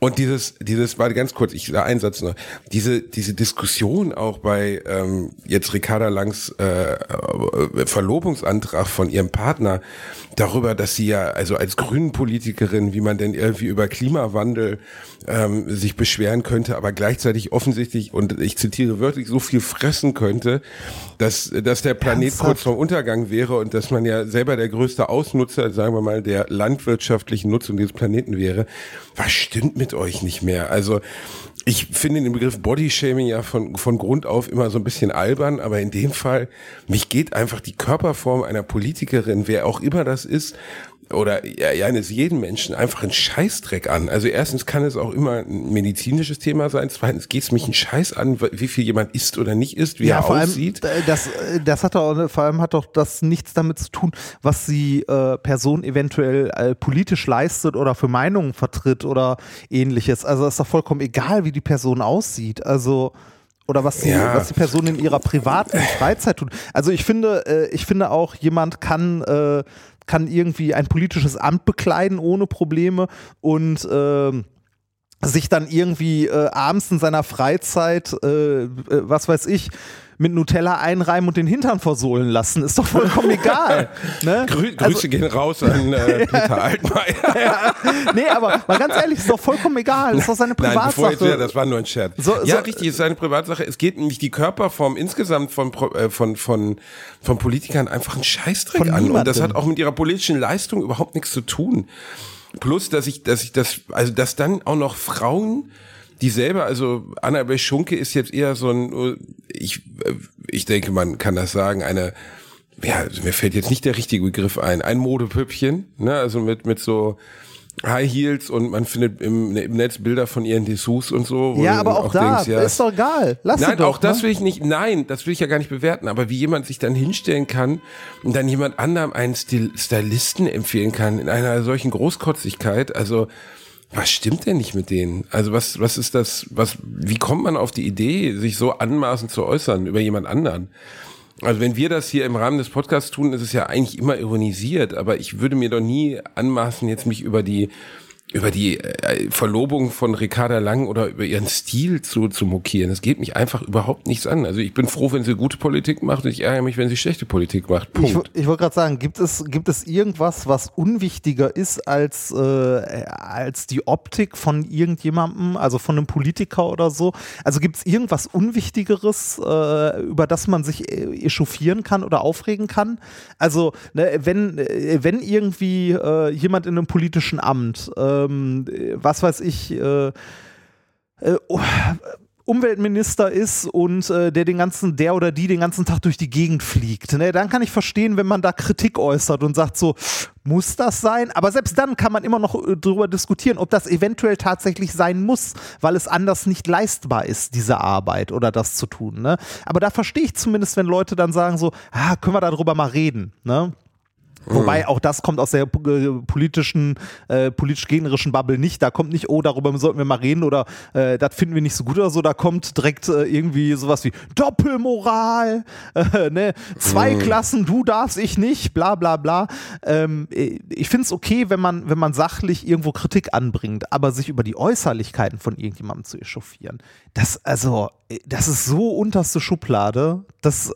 [SPEAKER 1] Und dieses, dieses, war ganz kurz, ich sage einen Satz noch, diese, diese Diskussion auch bei ähm, jetzt Ricarda Langs äh, äh, Verlobungsantrag von ihrem Partner darüber, dass sie ja, also als Grünen-Politikerin, wie man denn irgendwie über Klimawandel ähm, sich beschweren könnte, aber gleichzeitig offensichtlich, und ich zitiere wörtlich, so viel fressen könnte, dass, dass der Planet Ernsthaft? kurz vorm Untergang wäre und dass man ja selber der größte Ausnutzer, sagen wir mal, der landwirtschaftlichen Nutzung dieses Planeten wäre. Was stimmt mit euch nicht mehr? Also ich finde den Begriff Bodyshaming ja von, von Grund auf immer so ein bisschen albern, aber in dem Fall, mich geht einfach die Körperform einer Politikerin, wer auch immer das ist, oder eines jeden Menschen einfach einen Scheißdreck an. Also erstens kann es auch immer ein medizinisches Thema sein. Zweitens geht es mich einen Scheiß an, wie viel jemand isst oder nicht isst, wie ja, er vor aussieht.
[SPEAKER 2] Allem, das, das hat doch, vor allem hat doch das nichts damit zu tun, was die äh, Person eventuell äh, politisch leistet oder für Meinungen vertritt oder ähnliches. Also es ist doch vollkommen egal, wie die Person aussieht. Also oder was die, ja. was die Person in ihrer privaten Freizeit tut. Also ich finde, äh, ich finde auch, jemand kann äh, kann irgendwie ein politisches Amt bekleiden ohne Probleme und äh, sich dann irgendwie äh, abends in seiner Freizeit, äh, äh was weiß ich, mit Nutella einreimen und den Hintern versohlen lassen. Ist doch vollkommen egal. Ne?
[SPEAKER 1] Grü Grüße also, gehen raus an äh, Peter Altmaier.
[SPEAKER 2] ja. Nee, aber mal ganz ehrlich, ist doch vollkommen egal. Ist doch seine Privatsache. Nein,
[SPEAKER 1] bevor jetzt, das war nur ein Scherz. So, ja, so, richtig, ist seine Privatsache. Es geht nämlich die Körperform insgesamt von, äh, von, von, von Politikern einfach einen Scheißdreck an. Und das hat auch mit ihrer politischen Leistung überhaupt nichts zu tun. Plus, dass ich, dass ich das, also dass dann auch noch Frauen die selber, also Annabel Schunke ist jetzt eher so ein, ich, ich denke, man kann das sagen, eine, ja, mir fällt jetzt nicht der richtige Begriff ein, ein Modepüppchen, ne, also mit, mit so, High Heels und man findet im, im Netz Bilder von ihren Dessous und so.
[SPEAKER 2] Ja, aber auch, auch da denkst, ja, ist doch egal. Lass
[SPEAKER 1] nein,
[SPEAKER 2] doch,
[SPEAKER 1] auch das ne? will ich nicht. Nein, das will ich ja gar nicht bewerten. Aber wie jemand sich dann hinstellen kann und dann jemand anderem einen Stil Stylisten empfehlen kann in einer solchen Großkotzigkeit, also was stimmt denn nicht mit denen? Also was, was ist das, was, wie kommt man auf die Idee, sich so anmaßend zu äußern über jemand anderen? Also wenn wir das hier im Rahmen des Podcasts tun, ist es ja eigentlich immer ironisiert, aber ich würde mir doch nie anmaßen, jetzt mich über die über die äh, Verlobung von Ricarda Lang oder über ihren Stil zu, zu mokieren. Das geht mich einfach überhaupt nichts an. Also ich bin froh, wenn sie gute Politik macht und ich ärgere mich, wenn sie schlechte Politik macht.
[SPEAKER 2] Punkt. Ich, ich wollte gerade sagen, gibt es, gibt es irgendwas, was unwichtiger ist als, äh, als die Optik von irgendjemandem, also von einem Politiker oder so? Also gibt es irgendwas Unwichtigeres, äh, über das man sich äh, echauffieren kann oder aufregen kann? Also ne, wenn, äh, wenn irgendwie äh, jemand in einem politischen Amt äh, ähm, was weiß ich, äh, äh, Umweltminister ist und äh, der den ganzen, der oder die den ganzen Tag durch die Gegend fliegt. Ne? Dann kann ich verstehen, wenn man da Kritik äußert und sagt so, muss das sein? Aber selbst dann kann man immer noch äh, darüber diskutieren, ob das eventuell tatsächlich sein muss, weil es anders nicht leistbar ist, diese Arbeit oder das zu tun. Ne? Aber da verstehe ich zumindest, wenn Leute dann sagen so, ah, können wir darüber mal reden. Ne? Wobei mhm. auch das kommt aus der äh, politischen, äh, politisch-gegnerischen Bubble nicht. Da kommt nicht, oh, darüber sollten wir mal reden oder äh, das finden wir nicht so gut oder so. Da kommt direkt äh, irgendwie sowas wie Doppelmoral, äh, ne? zwei mhm. Klassen, du darfst, ich nicht, bla bla bla. Ähm, äh, ich finde es okay, wenn man, wenn man sachlich irgendwo Kritik anbringt, aber sich über die Äußerlichkeiten von irgendjemandem zu echauffieren, das, also, das ist so unterste Schublade, das,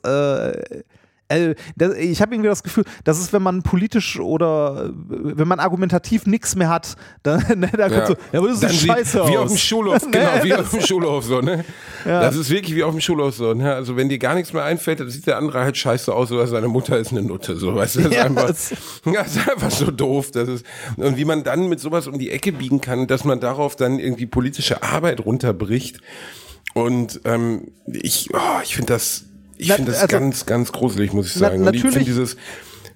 [SPEAKER 2] äh, äh, das, ich habe irgendwie das Gefühl, das ist, wenn man politisch oder wenn man argumentativ nichts mehr hat, dann, ne, da kommt ja. so, ja, aber das ist scheiße
[SPEAKER 1] Wie
[SPEAKER 2] aus.
[SPEAKER 1] auf dem Schulhof, genau, wie auf dem Schulhof so, ne? Ja. Das ist wirklich wie auf dem Schulhof so, ne? Also wenn dir gar nichts mehr einfällt, dann sieht der andere halt scheiße aus oder seine Mutter ist eine Nutte, so, weißt du? Das ist, ja, einfach, das ist einfach so doof. Das ist, und wie man dann mit sowas um die Ecke biegen kann, dass man darauf dann irgendwie politische Arbeit runterbricht. Und ähm, ich, oh, ich finde das ich finde das also, ganz, ganz gruselig, muss ich sagen.
[SPEAKER 2] Na, natürlich. Und
[SPEAKER 1] ich finde dieses,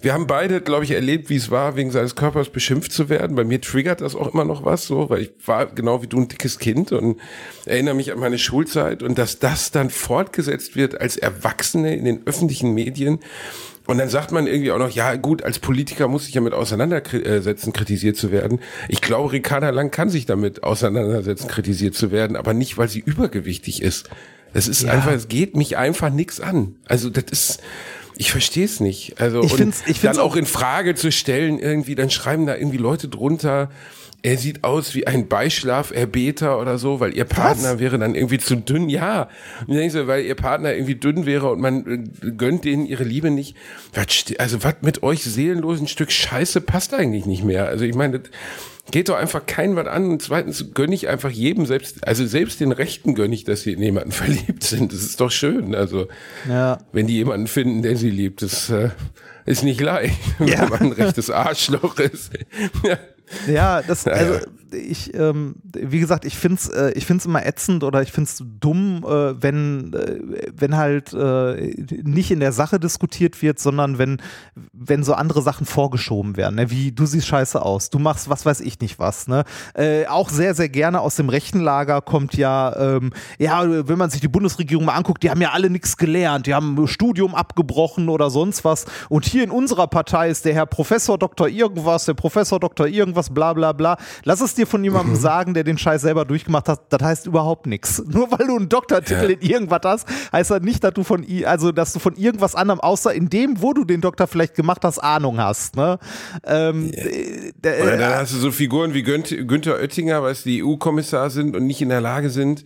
[SPEAKER 1] wir haben beide, glaube ich, erlebt, wie es war, wegen seines Körpers beschimpft zu werden. Bei mir triggert das auch immer noch was, so, weil ich war genau wie du ein dickes Kind und erinnere mich an meine Schulzeit und dass das dann fortgesetzt wird als Erwachsene in den öffentlichen Medien Und dann sagt man irgendwie auch noch, ja gut, als Politiker muss ich damit auseinandersetzen, kritisiert zu werden. Ich glaube, Ricarda Lang kann sich damit auseinandersetzen, kritisiert zu werden, aber nicht, weil sie übergewichtig ist. Es ist ja. einfach, es geht mich einfach nichts an. Also das ist, ich verstehe es nicht. Also
[SPEAKER 2] ich find's, ich
[SPEAKER 1] find's dann auch in Frage zu stellen irgendwie, dann schreiben da irgendwie Leute drunter, er sieht aus wie ein Beischlaferbeter oder so, weil ihr Partner was? wäre dann irgendwie zu dünn. Ja, und denkst du, weil ihr Partner irgendwie dünn wäre und man äh, gönnt denen ihre Liebe nicht. Also was mit euch seelenlosen Stück Scheiße passt eigentlich nicht mehr. Also ich meine, das geht doch einfach kein was an. Und zweitens gönne ich einfach jedem, selbst, also selbst den Rechten gönne ich, dass sie in jemanden verliebt sind. Das ist doch schön. Also ja. wenn die jemanden finden, der sie liebt, das äh, ist nicht leicht, ja. wenn man ein rechtes Arschloch ist.
[SPEAKER 2] ja. Ja, das, also ich, ähm, wie gesagt, ich find's, äh, ich find's immer ätzend oder ich find's dumm, äh, wenn, äh, wenn halt äh, nicht in der Sache diskutiert wird, sondern wenn, wenn so andere Sachen vorgeschoben werden, ne? wie du siehst scheiße aus, du machst was weiß ich nicht was, ne? Äh, auch sehr, sehr gerne aus dem rechten Lager kommt ja, ähm, ja, wenn man sich die Bundesregierung mal anguckt, die haben ja alle nichts gelernt, die haben Studium abgebrochen oder sonst was. Und hier in unserer Partei ist der Herr Professor Doktor irgendwas, der Professor Doktor irgendwas, bla bla bla. Lass es dir dir von jemandem mhm. sagen, der den Scheiß selber durchgemacht hat, das heißt überhaupt nichts. Nur weil du einen Doktortitel ja. in irgendwas hast, heißt das nicht, dass du von also dass du von irgendwas anderem, außer in dem, wo du den Doktor vielleicht gemacht hast, Ahnung hast. Ne? Ähm,
[SPEAKER 1] ja. äh, Oder dann hast du so Figuren wie Günther Oettinger, weil die EU-Kommissar sind und nicht in der Lage sind,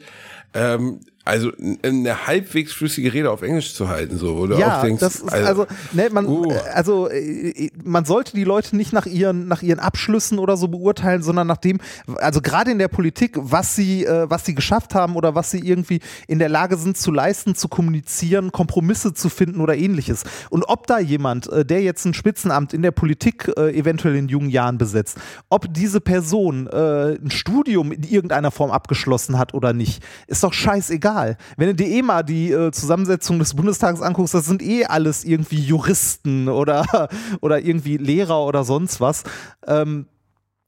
[SPEAKER 1] ähm, also eine halbwegs flüssige Rede auf Englisch zu halten, so, oder
[SPEAKER 2] ja, denkst, das ist, also, also, ne, man, uh. also äh, man sollte die Leute nicht nach ihren, nach ihren Abschlüssen oder so beurteilen, sondern nach dem, also gerade in der Politik, was sie, äh, was sie geschafft haben oder was sie irgendwie in der Lage sind zu leisten, zu kommunizieren, Kompromisse zu finden oder ähnliches. Und ob da jemand, äh, der jetzt ein Spitzenamt in der Politik äh, eventuell in jungen Jahren besetzt, ob diese Person ein Studium in irgendeiner Form abgeschlossen hat oder nicht, ist doch scheißegal egal. Wenn du dir eh mal die äh, Zusammensetzung des Bundestags anguckst, das sind eh alles irgendwie Juristen oder, oder irgendwie Lehrer oder sonst was. Ähm,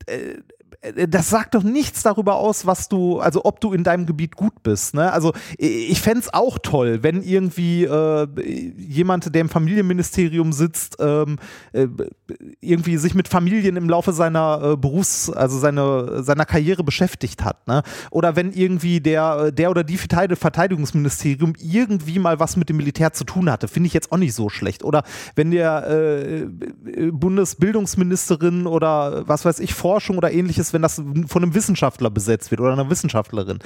[SPEAKER 2] äh, das sagt doch nichts darüber aus, was du, also ob du in deinem Gebiet gut bist. Ne? Also ich fände es auch toll, wenn irgendwie äh, jemand, der im Familienministerium sitzt, ähm, äh, irgendwie sich mit Familien im Laufe seiner äh, Berufs-, also seine, seiner Karriere beschäftigt hat. Ne? Oder wenn irgendwie der, der oder die Verteidigungsministerium irgendwie mal was mit dem Militär zu tun hatte, finde ich jetzt auch nicht so schlecht. Oder wenn der äh, Bundesbildungsministerin oder was weiß ich, Forschung oder ähnliches ist, wenn das von einem Wissenschaftler besetzt wird oder einer Wissenschaftlerin.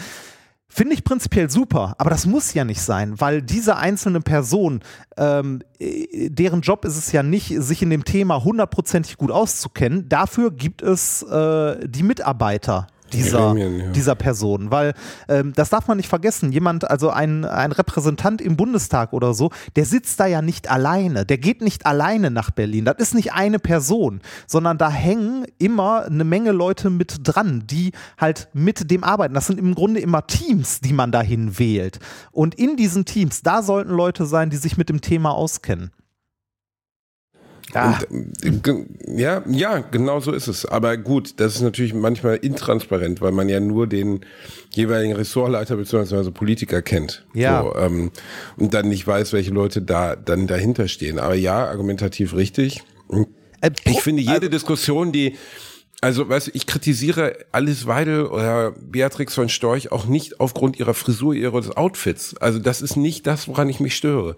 [SPEAKER 2] Finde ich prinzipiell super, aber das muss ja nicht sein, weil diese einzelne Person, ähm, äh, deren Job ist es ja nicht, sich in dem Thema hundertprozentig gut auszukennen. Dafür gibt es äh, die Mitarbeiter dieser, Gremien, ja. dieser Person. Weil ähm, das darf man nicht vergessen. Jemand, also ein, ein Repräsentant im Bundestag oder so, der sitzt da ja nicht alleine. Der geht nicht alleine nach Berlin. Das ist nicht eine Person, sondern da hängen immer eine Menge Leute mit dran, die halt mit dem arbeiten. Das sind im Grunde immer Teams, die man dahin wählt. Und in diesen Teams, da sollten Leute sein, die sich mit dem Thema auskennen.
[SPEAKER 1] Ja. Und, äh, ja, ja, genau so ist es. Aber gut, das ist natürlich manchmal intransparent, weil man ja nur den jeweiligen Ressortleiter bzw. Politiker kennt.
[SPEAKER 2] Ja.
[SPEAKER 1] So, ähm, und dann nicht weiß, welche Leute da dann dahinter stehen. Aber ja, argumentativ richtig. Äh, ich finde jede also, Diskussion, die also, weißt du, ich kritisiere Alice Weidel oder Beatrix von Storch auch nicht aufgrund ihrer Frisur, ihres Outfits. Also, das ist nicht das, woran ich mich störe.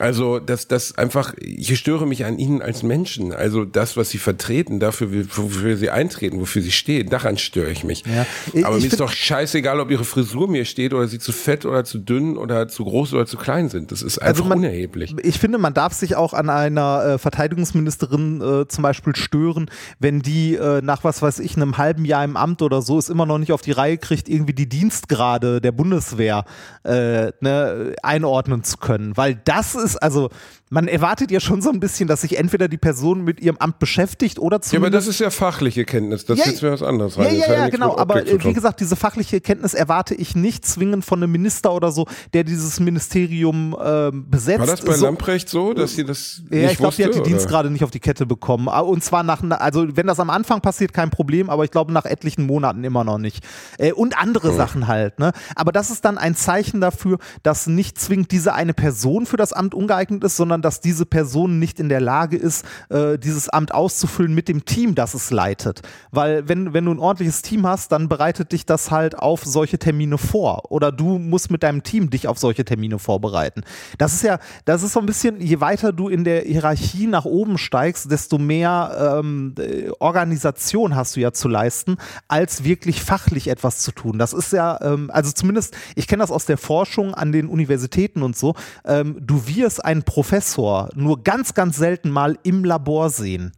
[SPEAKER 1] Also, dass das einfach, ich störe mich an ihnen als Menschen. Also das, was sie vertreten, dafür, wofür sie eintreten, wofür sie stehen, daran störe ich mich. Ja. Aber ich mir ist doch scheißegal, ob ihre Frisur mir steht oder sie zu fett oder zu dünn oder zu groß oder zu klein sind. Das ist also einfach also man, unerheblich.
[SPEAKER 2] Ich finde, man darf sich auch an einer äh, Verteidigungsministerin äh, zum Beispiel stören, wenn die äh, nach was weiß ich, einem halben Jahr im Amt oder so es immer noch nicht auf die Reihe kriegt, irgendwie die Dienstgrade der Bundeswehr äh, ne, einordnen zu können. Weil das ist ist, also man erwartet ja schon so ein bisschen, dass sich entweder die Person mit ihrem Amt beschäftigt oder zumindest.
[SPEAKER 1] Ja, aber das ist ja fachliche Kenntnis, das ja, ist ja was anderes rein.
[SPEAKER 2] Ja, ja, ja, ja genau, aber wie gesagt, diese fachliche Kenntnis erwarte ich nicht zwingend von einem Minister oder so, der dieses Ministerium äh, besetzt.
[SPEAKER 1] War das bei so, Lamprecht so, dass sie das
[SPEAKER 2] Ja,
[SPEAKER 1] nicht
[SPEAKER 2] ich glaube, die hat die Dienstgrade nicht auf die Kette bekommen. Ah, und zwar nach, also wenn das am Anfang passiert, kein Problem, aber ich glaube nach etlichen Monaten immer noch nicht. Äh, und andere hm. Sachen halt, ne? Aber das ist dann ein Zeichen dafür, dass nicht zwingend diese eine Person für das Amt ungeeignet ist, sondern sondern dass diese Person nicht in der Lage ist, äh, dieses Amt auszufüllen mit dem Team, das es leitet. Weil wenn, wenn du ein ordentliches Team hast, dann bereitet dich das halt auf solche Termine vor. Oder du musst mit deinem Team dich auf solche Termine vorbereiten. Das ist ja, das ist so ein bisschen, je weiter du in der Hierarchie nach oben steigst, desto mehr ähm, Organisation hast du ja zu leisten, als wirklich fachlich etwas zu tun. Das ist ja, ähm, also zumindest, ich kenne das aus der Forschung an den Universitäten und so, ähm, du wirst einen Professor nur ganz, ganz selten mal im Labor sehen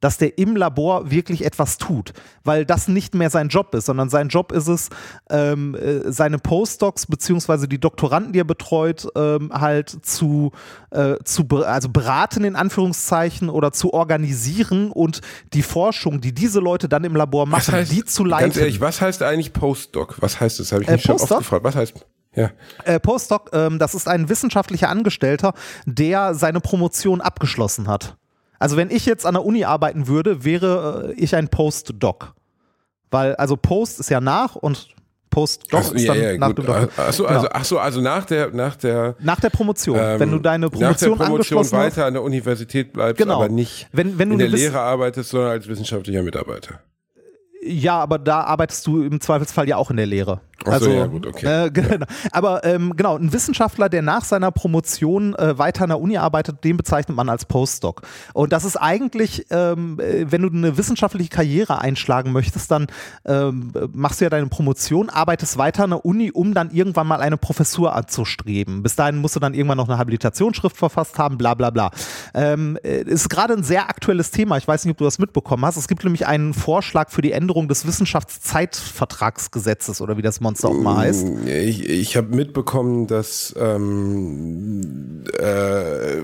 [SPEAKER 2] dass der im Labor wirklich etwas tut, weil das nicht mehr sein Job ist, sondern sein Job ist es, ähm, äh, seine Postdocs beziehungsweise die Doktoranden, die er betreut, ähm, halt zu, äh, zu also beraten in Anführungszeichen oder zu organisieren und die Forschung, die diese Leute dann im Labor machen,
[SPEAKER 1] heißt,
[SPEAKER 2] die zu leiten.
[SPEAKER 1] Ganz ehrlich, was heißt eigentlich Postdoc? Was heißt das? Habe ich mich äh, schon oft gefragt. Was heißt ja.
[SPEAKER 2] Äh, Postdoc, ähm, das ist ein wissenschaftlicher Angestellter, der seine Promotion abgeschlossen hat. Also wenn ich jetzt an der Uni arbeiten würde, wäre äh, ich ein Postdoc. Weil, also Post ist ja nach und Postdoc ist
[SPEAKER 1] ja,
[SPEAKER 2] dann
[SPEAKER 1] ja,
[SPEAKER 2] nach
[SPEAKER 1] gut.
[SPEAKER 2] dem Doktor.
[SPEAKER 1] Achso,
[SPEAKER 2] Genau.
[SPEAKER 1] also, ach so, also nach der, nach der,
[SPEAKER 2] Nach der Promotion.
[SPEAKER 1] ähm,
[SPEAKER 2] wenn du deine Promotion,
[SPEAKER 1] nach der Promotion
[SPEAKER 2] angeschlossen
[SPEAKER 1] weiter an der Universität bleibst,
[SPEAKER 2] Genau.
[SPEAKER 1] aber nicht
[SPEAKER 2] Wenn, wenn du
[SPEAKER 1] in der Lehre arbeitest, sondern als wissenschaftlicher Mitarbeiter.
[SPEAKER 2] Ja, aber da arbeitest du im Zweifelsfall ja auch in der Lehre.
[SPEAKER 1] So, ja, gut, okay.
[SPEAKER 2] Äh, genau. Aber ähm, genau, ein Wissenschaftler, der nach seiner Promotion äh, weiter an der Uni arbeitet, den bezeichnet man als Postdoc. Und das ist eigentlich, ähm, äh, wenn du eine wissenschaftliche Karriere einschlagen möchtest, dann ähm, machst du ja deine Promotion, arbeitest weiter an der Uni, um dann irgendwann mal eine Professur anzustreben. Bis dahin musst du dann irgendwann noch eine Habilitationsschrift verfasst haben, bla bla bla. Ähm, äh, ist gerade ein sehr aktuelles Thema. Ich weiß nicht, ob du das mitbekommen hast. Es gibt nämlich einen Vorschlag für die Änderung des Wissenschaftszeitvertragsgesetzes oder wie das Monster auch mal heißt.
[SPEAKER 1] Ich, ich habe mitbekommen, dass, ähm, äh,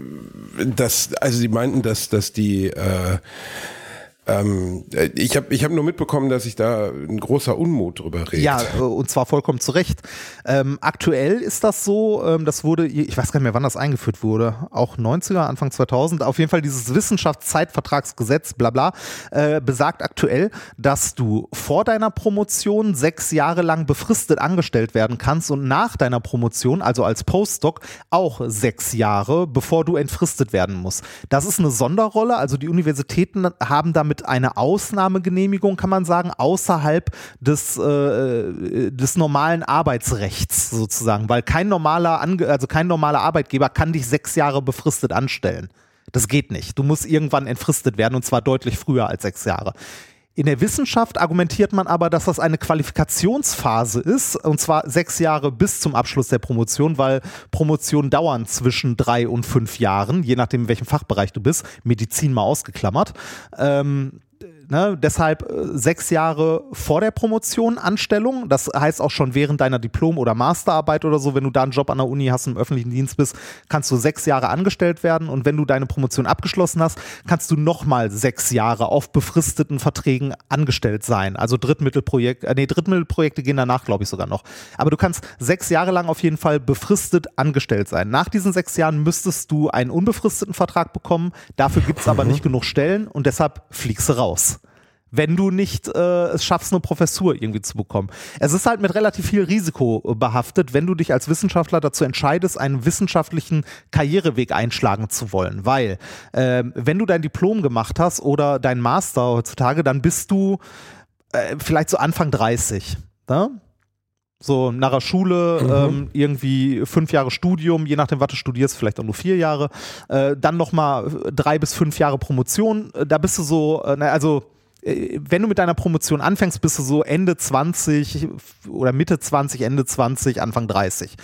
[SPEAKER 1] dass, also sie meinten, dass, dass die, äh, ähm, ich habe ich hab nur mitbekommen, dass sich da ein großer Unmut drüber redet.
[SPEAKER 2] Ja, äh, und zwar vollkommen zu Recht. Ähm, aktuell ist das so, ähm, das wurde, ich weiß gar nicht mehr, wann das eingeführt wurde, auch 90er, Anfang 2000, auf jeden Fall dieses Wissenschaftszeitvertragsgesetz, bla bla, äh, besagt aktuell, dass du vor deiner Promotion sechs Jahre lang befristet angestellt werden kannst und nach deiner Promotion, also als Postdoc, auch sechs Jahre, bevor du entfristet werden musst. Das ist eine Sonderrolle, also die Universitäten haben damit eine Ausnahmegenehmigung, kann man sagen, außerhalb des, äh, des normalen Arbeitsrechts sozusagen, weil kein normaler, Ange also kein normaler Arbeitgeber kann dich sechs Jahre befristet anstellen. Das geht nicht. Du musst irgendwann entfristet werden und zwar deutlich früher als sechs Jahre. In der Wissenschaft argumentiert man aber, dass das eine Qualifikationsphase ist, und zwar sechs Jahre bis zum Abschluss der Promotion, weil Promotionen dauern zwischen drei und fünf Jahren, je nachdem, in welchem Fachbereich du bist. Medizin mal ausgeklammert. Ähm, Ne, deshalb äh, sechs Jahre vor der Promotion Anstellung. Das heißt auch schon während deiner Diplom- oder Masterarbeit oder so, wenn du da einen Job an der Uni hast und im öffentlichen Dienst bist, kannst du sechs Jahre angestellt werden. Und wenn du deine Promotion abgeschlossen hast, kannst du nochmal sechs Jahre auf befristeten Verträgen angestellt sein. Also Drittmittelprojekte, äh, nee, Drittmittelprojekte gehen danach, glaube ich, sogar noch. Aber du kannst sechs Jahre lang auf jeden Fall befristet angestellt sein. Nach diesen sechs Jahren müsstest du einen unbefristeten Vertrag bekommen. Dafür gibt es aber nicht genug Stellen und deshalb fliegst du raus wenn du nicht äh, es schaffst, eine Professur irgendwie zu bekommen. Es ist halt mit relativ viel Risiko äh, behaftet, wenn du dich als Wissenschaftler dazu entscheidest, einen wissenschaftlichen Karriereweg einschlagen zu wollen. Weil, äh, wenn du dein Diplom gemacht hast oder dein Master heutzutage, dann bist du äh, vielleicht so Anfang 30. Ne? So nach der Schule
[SPEAKER 1] Mhm.
[SPEAKER 2] ähm, irgendwie fünf Jahre Studium, je nachdem, was du studierst, vielleicht auch nur vier Jahre. Äh, dann nochmal drei bis fünf Jahre Promotion. Äh, Da bist du so, äh, also äh, wenn du mit deiner Promotion anfängst, bist du so Ende 20 oder Mitte 20, Ende 20, Anfang 30.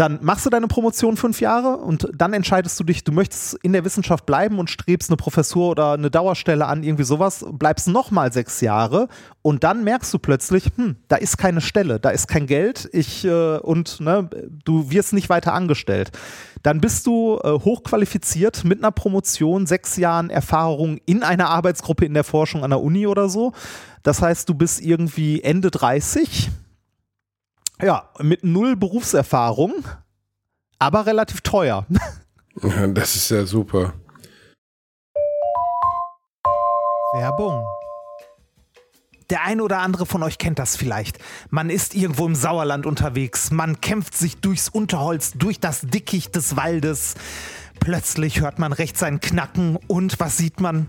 [SPEAKER 2] Dann machst du deine Promotion fünf Jahre und dann entscheidest du dich, du möchtest in der Wissenschaft bleiben und strebst eine Professur oder eine Dauerstelle an, irgendwie sowas, bleibst nochmal sechs Jahre und dann merkst du plötzlich, hm, da ist keine Stelle, da ist kein Geld, ich äh, und ne, du wirst nicht weiter angestellt. Dann bist du äh, hochqualifiziert mit einer Promotion, sechs Jahren Erfahrung in einer Arbeitsgruppe in der Forschung an der Uni oder so. Das heißt, du bist irgendwie Ende 30 ja, mit null Berufserfahrung, aber relativ teuer.
[SPEAKER 1] Das ist ja super.
[SPEAKER 2] Werbung. Der eine oder andere von euch kennt das vielleicht. Man ist irgendwo im Sauerland unterwegs, man kämpft sich durchs Unterholz, durch das Dickicht des Waldes. Plötzlich hört man rechts ein Knacken und was sieht man?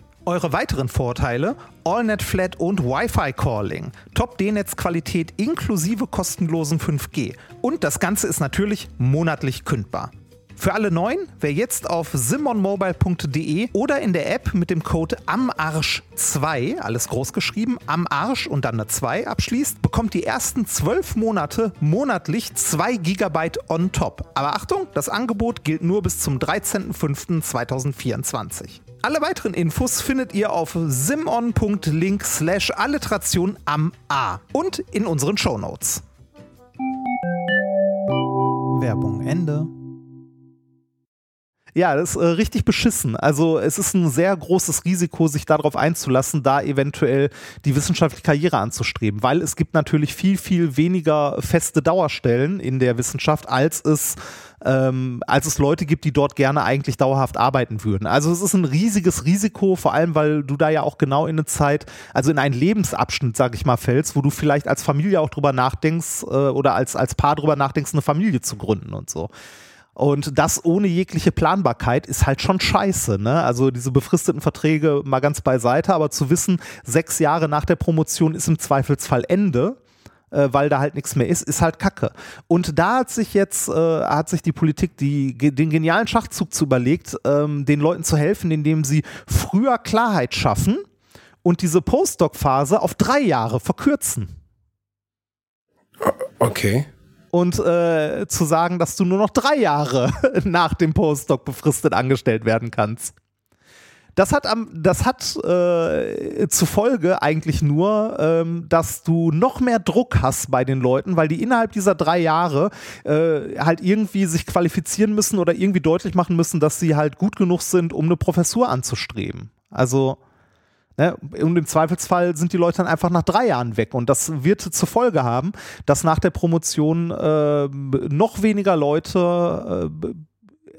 [SPEAKER 2] Eure weiteren Vorteile: AllNet Flat und Wi-Fi Calling, Top D-Netz-Qualität inklusive kostenlosen 5G. Und das Ganze ist natürlich monatlich kündbar. Für alle Neuen, wer jetzt auf simonmobile.de oder in der App mit dem Code AMARSCH2, alles groß geschrieben, am Arsch und dann eine 2 abschließt, bekommt die ersten 12 Monate monatlich 2 GB on top. Aber Achtung, das Angebot gilt nur bis zum 13.05.2024. Alle weiteren Infos findet ihr auf simon.link slash alliteration am A und in unseren Shownotes. Werbung Ende. Ja, das ist äh, richtig beschissen. Also es ist ein sehr großes Risiko, sich darauf einzulassen, da eventuell die wissenschaftliche Karriere anzustreben, weil es gibt natürlich viel, viel weniger feste Dauerstellen in der Wissenschaft, als es ähm, als es Leute gibt, die dort gerne eigentlich dauerhaft arbeiten würden. Also es ist ein riesiges Risiko, vor allem weil du da ja auch genau in eine Zeit, also in einen Lebensabschnitt, sag ich mal, fällst, wo du vielleicht als Familie auch drüber nachdenkst äh, oder als, als Paar drüber nachdenkst, eine Familie zu gründen und so. Und das ohne jegliche Planbarkeit ist halt schon scheiße. Ne? Also diese befristeten Verträge mal ganz beiseite, aber zu wissen, sechs Jahre nach der Promotion ist im Zweifelsfall Ende, äh, weil da halt nichts mehr ist, ist halt Kacke. Und da hat sich jetzt, äh, hat sich die Politik die, den genialen Schachzug zu überlegt, ähm, den Leuten zu helfen, indem sie früher Klarheit schaffen und diese Postdoc-Phase auf drei Jahre verkürzen.
[SPEAKER 1] Okay
[SPEAKER 2] und äh, zu sagen, dass du nur noch drei Jahre nach dem Postdoc befristet angestellt werden kannst. Das hat, am, das hat äh, zur Folge eigentlich nur, ähm, dass du noch mehr Druck hast bei den Leuten, weil die innerhalb dieser drei Jahre äh, halt irgendwie sich qualifizieren müssen oder irgendwie deutlich machen müssen, dass sie halt gut genug sind, um eine Professur anzustreben. Also Ne? Und im Zweifelsfall sind die Leute dann einfach nach drei Jahren weg. Und das wird zur Folge haben, dass nach der Promotion äh, noch weniger Leute äh,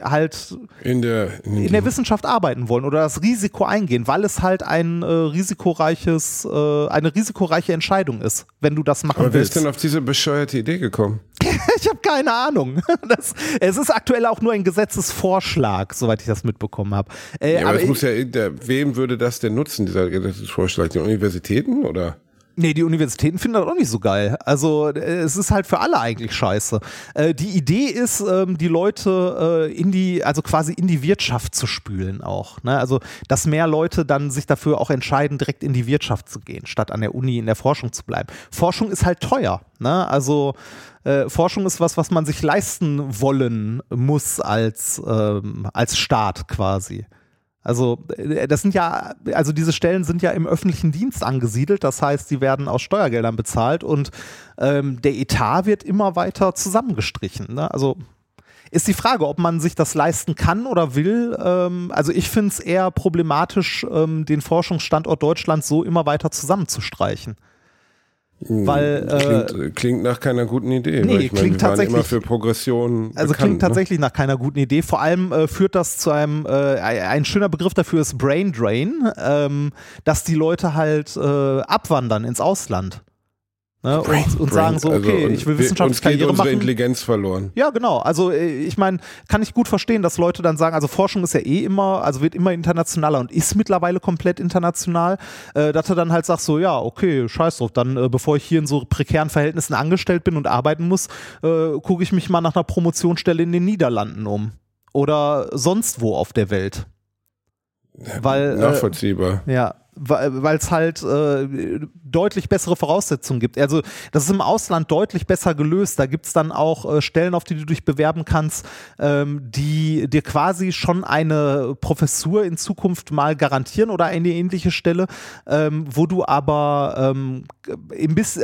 [SPEAKER 2] halt
[SPEAKER 1] in der,
[SPEAKER 2] in, in der Wissenschaft arbeiten wollen oder das Risiko eingehen, weil es halt ein äh, risikoreiches, äh, eine risikoreiche Entscheidung ist, wenn du das machen
[SPEAKER 1] Aber
[SPEAKER 2] willst.
[SPEAKER 1] wer ist denn auf diese bescheuerte Idee gekommen?
[SPEAKER 2] ich habe keine Ahnung. Das, es ist aktuell auch nur ein Gesetzesvorschlag, soweit ich das mitbekommen habe.
[SPEAKER 1] Äh, ja, aber, aber muss ja, der, wem würde das denn nutzen, dieser Gesetzesvorschlag? Die Universitäten oder?
[SPEAKER 2] Nee, die Universitäten finden das auch nicht so geil. Also äh, es ist halt für alle eigentlich scheiße. Äh, die Idee ist, ähm, die Leute äh, in die, also quasi in die Wirtschaft zu spülen auch. Ne? Also, dass mehr Leute dann sich dafür auch entscheiden, direkt in die Wirtschaft zu gehen, statt an der Uni in der Forschung zu bleiben. Forschung ist halt teuer. Ne? Also äh, Forschung ist was, was man sich leisten wollen muss als, ähm, als Staat quasi. Also äh, das sind ja, also diese Stellen sind ja im öffentlichen Dienst angesiedelt, das heißt, sie werden aus Steuergeldern bezahlt und ähm, der Etat wird immer weiter zusammengestrichen. Ne? Also ist die Frage, ob man sich das leisten kann oder will. Ähm, also ich finde es eher problematisch, ähm, den Forschungsstandort Deutschland so immer weiter zusammenzustreichen.
[SPEAKER 1] Hm,
[SPEAKER 2] Weil,
[SPEAKER 1] klingt, äh, klingt, nach keiner guten Idee.
[SPEAKER 2] Nee,
[SPEAKER 1] ich meine,
[SPEAKER 2] klingt tatsächlich
[SPEAKER 1] immer für Progression.
[SPEAKER 2] Also
[SPEAKER 1] bekannt,
[SPEAKER 2] klingt
[SPEAKER 1] ne?
[SPEAKER 2] tatsächlich nach keiner guten Idee. Vor allem äh, führt das zu einem, äh, ein schöner Begriff dafür ist Brain Drain, ähm, dass die Leute halt äh, abwandern ins Ausland. Ne, und, und sagen so, okay, also, ich will wissenschaftliche Karriere
[SPEAKER 1] unsere
[SPEAKER 2] machen.
[SPEAKER 1] Intelligenz verloren.
[SPEAKER 2] Ja, genau. Also äh, ich meine, kann ich gut verstehen, dass Leute dann sagen, also Forschung ist ja eh immer, also wird immer internationaler und ist mittlerweile komplett international, äh, dass du dann halt sagst so, ja, okay, scheiß drauf, dann äh, bevor ich hier in so prekären Verhältnissen angestellt bin und arbeiten muss, äh, gucke ich mich mal nach einer Promotionsstelle in den Niederlanden um. Oder sonst wo auf der Welt. Weil,
[SPEAKER 1] Nachvollziehbar.
[SPEAKER 2] Äh, ja, weil es halt äh, deutlich bessere Voraussetzungen gibt. Also das ist im Ausland deutlich besser gelöst. Da gibt es dann auch äh, Stellen, auf die du dich bewerben kannst, ähm, die dir quasi schon eine Professur in Zukunft mal garantieren oder eine ähnliche Stelle, ähm, wo du aber ähm,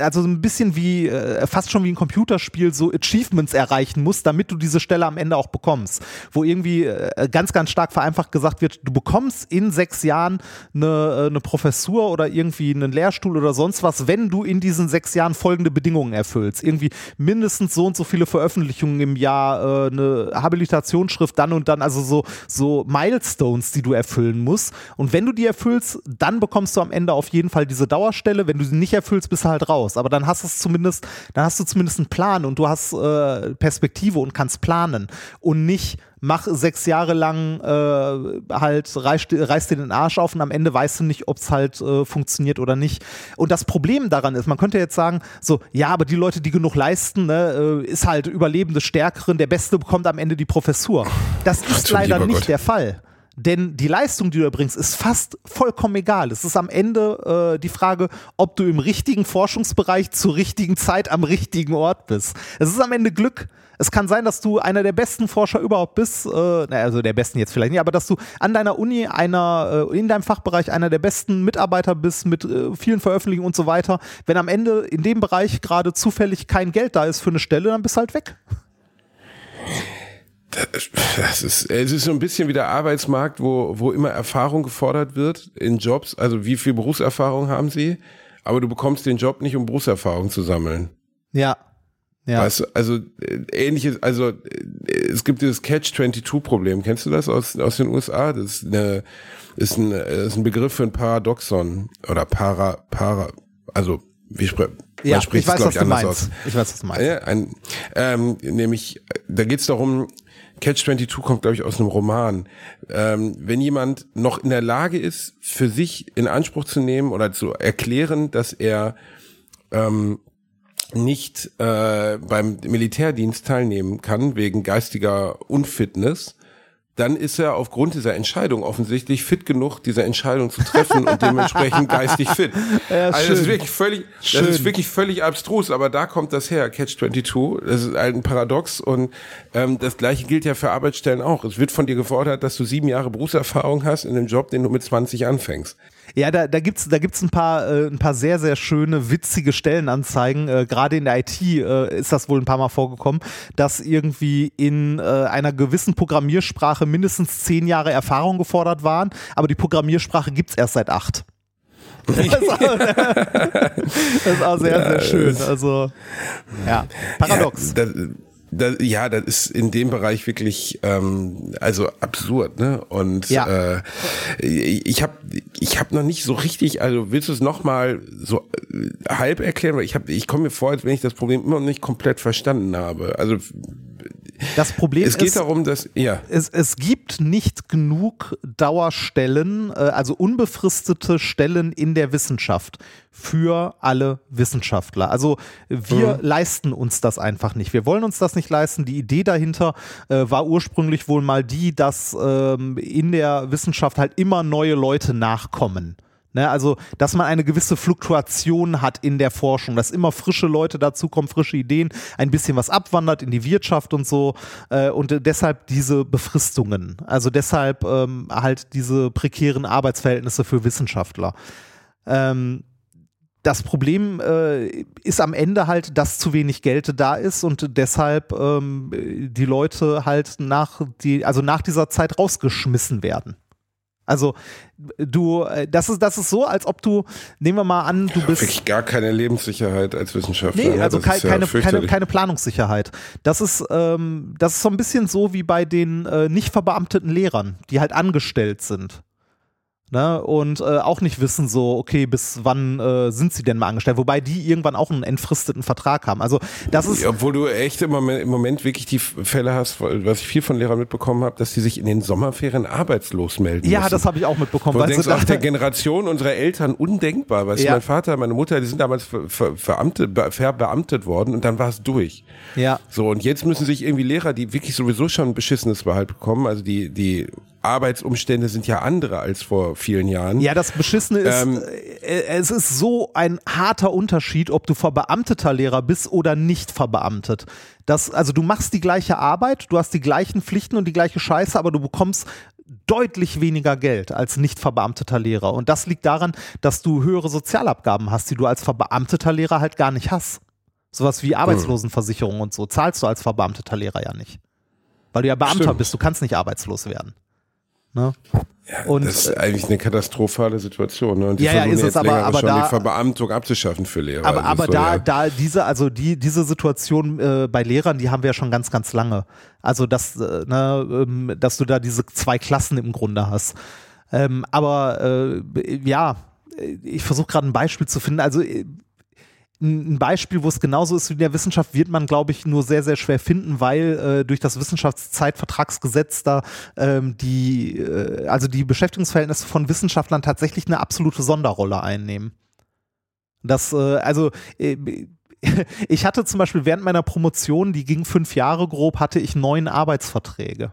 [SPEAKER 2] also ein bisschen wie, äh, fast schon wie ein Computerspiel, so Achievements erreichen musst, damit du diese Stelle am Ende auch bekommst. Wo irgendwie äh, ganz, ganz stark vereinfacht gesagt wird, du bekommst in sechs Jahren eine, eine Professur oder irgendwie einen Lehrstuhl oder sonst was, wenn du in diesen sechs Jahren folgende Bedingungen erfüllst. Irgendwie mindestens so und so viele Veröffentlichungen im Jahr, äh, eine Habilitationsschrift dann und dann, also so, so Milestones, die du erfüllen musst. Und wenn du die erfüllst, dann bekommst du am Ende auf jeden Fall diese Dauerstelle. Wenn du sie nicht erfüllst, bist du halt raus. Aber dann hast du es zumindest, dann hast du zumindest einen Plan und du hast äh, Perspektive und kannst planen und nicht mach sechs Jahre lang äh, halt, reißt, reißt dir den Arsch auf und am Ende weißt du nicht, ob es halt äh, funktioniert oder nicht. Und das Problem daran ist, man könnte jetzt sagen, so, ja, aber die Leute, die genug leisten, ne, äh, ist halt Überleben des Stärkeren, der Beste bekommt am Ende die Professur. Das ist leider nicht Gott. der Fall. Denn die Leistung, die du erbringst, ist fast vollkommen egal. Es ist am Ende äh, die Frage, ob du im richtigen Forschungsbereich zur richtigen Zeit am richtigen Ort bist. Es ist am Ende Glück. Es kann sein, dass du einer der besten Forscher überhaupt bist, äh, also der besten jetzt vielleicht nicht, aber dass du an deiner Uni einer, äh, in deinem Fachbereich einer der besten Mitarbeiter bist mit äh, vielen Veröffentlichungen und so weiter. Wenn am Ende in dem Bereich gerade zufällig kein Geld da ist für eine Stelle, dann bist du halt weg.
[SPEAKER 1] Das ist, es ist so ein bisschen wie der Arbeitsmarkt, wo, wo immer Erfahrung gefordert wird in Jobs. Also wie viel Berufserfahrung haben Sie? Aber du bekommst den Job nicht, um Berufserfahrung zu sammeln.
[SPEAKER 2] Ja. Ja.
[SPEAKER 1] Weißt du, also äh, ähnliches, also äh, es gibt dieses Catch-22-Problem. Kennst du das aus, aus den USA? Das ist, eine, ist, ein, ist ein Begriff für ein Paradoxon oder Para, Para, also wie spricht
[SPEAKER 2] ja, ich weiß, was du meinst. Aus. Ich weiß, was du meinst.
[SPEAKER 1] Ja, ein, ähm, nämlich, da geht es darum, Catch 22 kommt, glaube ich, aus einem Roman. Ähm, wenn jemand noch in der Lage ist, für sich in Anspruch zu nehmen oder zu erklären, dass er ähm, nicht äh, beim Militärdienst teilnehmen kann wegen geistiger Unfitness, dann ist er aufgrund dieser Entscheidung offensichtlich fit genug, diese Entscheidung zu treffen und dementsprechend geistig fit. Ja, also das ist wirklich völlig, schön. das ist wirklich völlig abstrus, aber da kommt das her, Catch 22. Das ist ein Paradox und ähm, das gleiche gilt ja für Arbeitsstellen auch. Es wird von dir gefordert, dass du sieben Jahre Berufserfahrung hast in einem Job, den du mit 20 anfängst.
[SPEAKER 2] Ja, da, da gibt's da gibt's ein paar äh, ein paar sehr sehr schöne witzige Stellenanzeigen. Äh, Gerade in der IT äh, ist das wohl ein paar Mal vorgekommen, dass irgendwie in äh, einer gewissen Programmiersprache mindestens zehn Jahre Erfahrung gefordert waren, aber die Programmiersprache gibt's erst seit acht. Das ist, auch, das ist auch sehr, sehr schön. Also, ja, paradox.
[SPEAKER 1] Ja, das, da, ja, das ist in dem Bereich wirklich ähm, also absurd, ne? Und ja. äh, ich habe ich habe noch nicht so richtig, also willst du es noch mal so äh, halb erklären, weil ich habe ich komme mir vor, als wenn ich das Problem immer noch nicht komplett verstanden habe. Also
[SPEAKER 2] das Problem
[SPEAKER 1] es geht
[SPEAKER 2] ist,
[SPEAKER 1] darum, dass ja.
[SPEAKER 2] es, es gibt nicht genug Dauerstellen, äh, also unbefristete Stellen in der Wissenschaft für alle Wissenschaftler. Also wir mhm. leisten uns das einfach nicht. Wir wollen uns das nicht leisten. Die Idee dahinter äh, war ursprünglich wohl mal die, dass ähm, in der Wissenschaft halt immer neue Leute nachkommen. Ne, also, dass man eine gewisse Fluktuation hat in der Forschung, dass immer frische Leute dazukommen, frische Ideen, ein bisschen was abwandert in die Wirtschaft und so. Äh, und äh, deshalb diese Befristungen. Also deshalb ähm, halt diese prekären Arbeitsverhältnisse für Wissenschaftler. Ähm, das Problem äh, ist am Ende halt, dass zu wenig Geld da ist und deshalb ähm, die Leute halt nach die, also nach dieser Zeit rausgeschmissen werden. Also du, äh, das ist, das ist so, als ob du, nehmen wir mal an, du bist.
[SPEAKER 1] Wirklich gar keine Lebenssicherheit als Wissenschaftler.
[SPEAKER 2] Nee, ne? also ke ja keine, keine, keine Planungssicherheit. Das ist, ähm, das ist so ein bisschen so wie bei den äh, nicht verbeamteten Lehrern, die halt angestellt sind. Ne? Und äh, auch nicht wissen, so, okay, bis wann äh, sind sie denn mal angestellt? Wobei die irgendwann auch einen entfristeten Vertrag haben. Also das ist.
[SPEAKER 1] Obwohl du echt im Moment, im Moment wirklich die Fälle hast, was ich viel von Lehrern mitbekommen habe, dass die sich in den Sommerferien arbeitslos melden.
[SPEAKER 2] Ja,
[SPEAKER 1] müssen.
[SPEAKER 2] das habe ich auch mitbekommen.
[SPEAKER 1] Du denkst, ach, der Generation unserer Eltern undenkbar. Weißt ja. mein Vater, meine Mutter, die sind damals ver, ver, verbeamtet, verbeamtet worden und dann war es durch.
[SPEAKER 2] Ja.
[SPEAKER 1] So, und jetzt müssen sich irgendwie Lehrer, die wirklich sowieso schon ein beschissenes Behalt bekommen, also die, die Arbeitsumstände sind ja andere als vor vielen Jahren.
[SPEAKER 2] Ja, das Beschissene ist,
[SPEAKER 1] Ähm,
[SPEAKER 2] äh, es ist so ein harter Unterschied, ob du verbeamteter Lehrer bist oder nicht verbeamtet. Das, also du machst die gleiche Arbeit, du hast die gleichen Pflichten und die gleiche Scheiße, aber du bekommst deutlich weniger Geld als nicht verbeamteter Lehrer. Und das liegt daran, dass du höhere Sozialabgaben hast, die du als verbeamteter Lehrer halt gar nicht hast. Sowas wie Arbeitslosenversicherung und so zahlst du als verbeamteter Lehrer ja nicht. Weil du ja Beamter
[SPEAKER 1] Stimmt.
[SPEAKER 2] bist, du kannst nicht arbeitslos werden. Ne? und
[SPEAKER 1] das ist eigentlich eine katastrophale Situation. Ne? Und die
[SPEAKER 2] Ja, ja, ist es
[SPEAKER 1] jetzt
[SPEAKER 2] aber-
[SPEAKER 1] länger
[SPEAKER 2] aber
[SPEAKER 1] schon
[SPEAKER 2] da-
[SPEAKER 1] die Verbeamtung abzuschaffen für Lehrer.
[SPEAKER 2] Aber,
[SPEAKER 1] Also
[SPEAKER 2] aber
[SPEAKER 1] so,
[SPEAKER 2] da,
[SPEAKER 1] ja.
[SPEAKER 2] da diese, also die, diese Situation äh, bei Lehrern, die haben wir ja schon ganz, ganz lange. Also, dass, äh, ne, ähm, dass du da diese zwei Klassen im Grunde hast. Ähm, aber äh, ja, ich versuche gerade ein Beispiel zu finden. Also äh, ein Beispiel, wo es genauso ist wie in der Wissenschaft, wird man, glaube ich, nur sehr, sehr schwer finden, weil äh, durch das Wissenschaftszeitvertragsgesetz da ähm, die, äh, also die Beschäftigungsverhältnisse von Wissenschaftlern tatsächlich eine absolute Sonderrolle einnehmen. Das, äh, also äh, ich hatte zum Beispiel während meiner Promotion, die ging fünf Jahre grob, hatte ich neun Arbeitsverträge.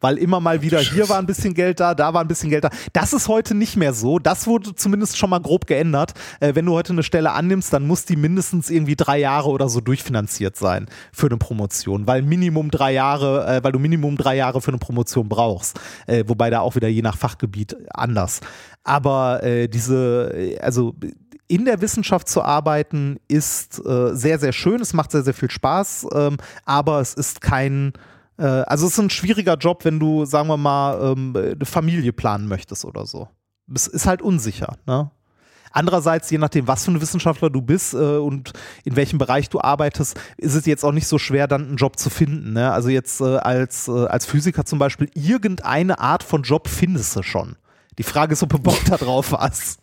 [SPEAKER 2] Weil immer mal wieder, hier war ein bisschen Geld da, da war ein bisschen Geld da. Das ist heute nicht mehr so. Das wurde zumindest schon mal grob geändert. Äh, wenn du heute eine Stelle annimmst, dann muss die mindestens irgendwie drei Jahre oder so durchfinanziert sein für eine Promotion. Weil Minimum drei Jahre, äh, weil du Minimum drei Jahre für eine Promotion brauchst. Äh, wobei da auch wieder je nach Fachgebiet anders. Aber äh, diese, äh, also in der Wissenschaft zu arbeiten ist äh, sehr, sehr schön. Es macht sehr, sehr viel Spaß, ähm, aber es ist kein, äh, also es ist ein schwieriger Job, wenn du, sagen wir mal, ähm, eine Familie planen möchtest oder so. Es ist halt unsicher. Ne? Andererseits, je nachdem, was für ein Wissenschaftler du bist äh, und in welchem Bereich du arbeitest, ist es jetzt auch nicht so schwer, dann einen Job zu finden. Ne? Also jetzt äh, als, äh, als Physiker zum Beispiel, irgendeine Art von Job findest du schon. Die Frage ist, ob du Bock da drauf hast.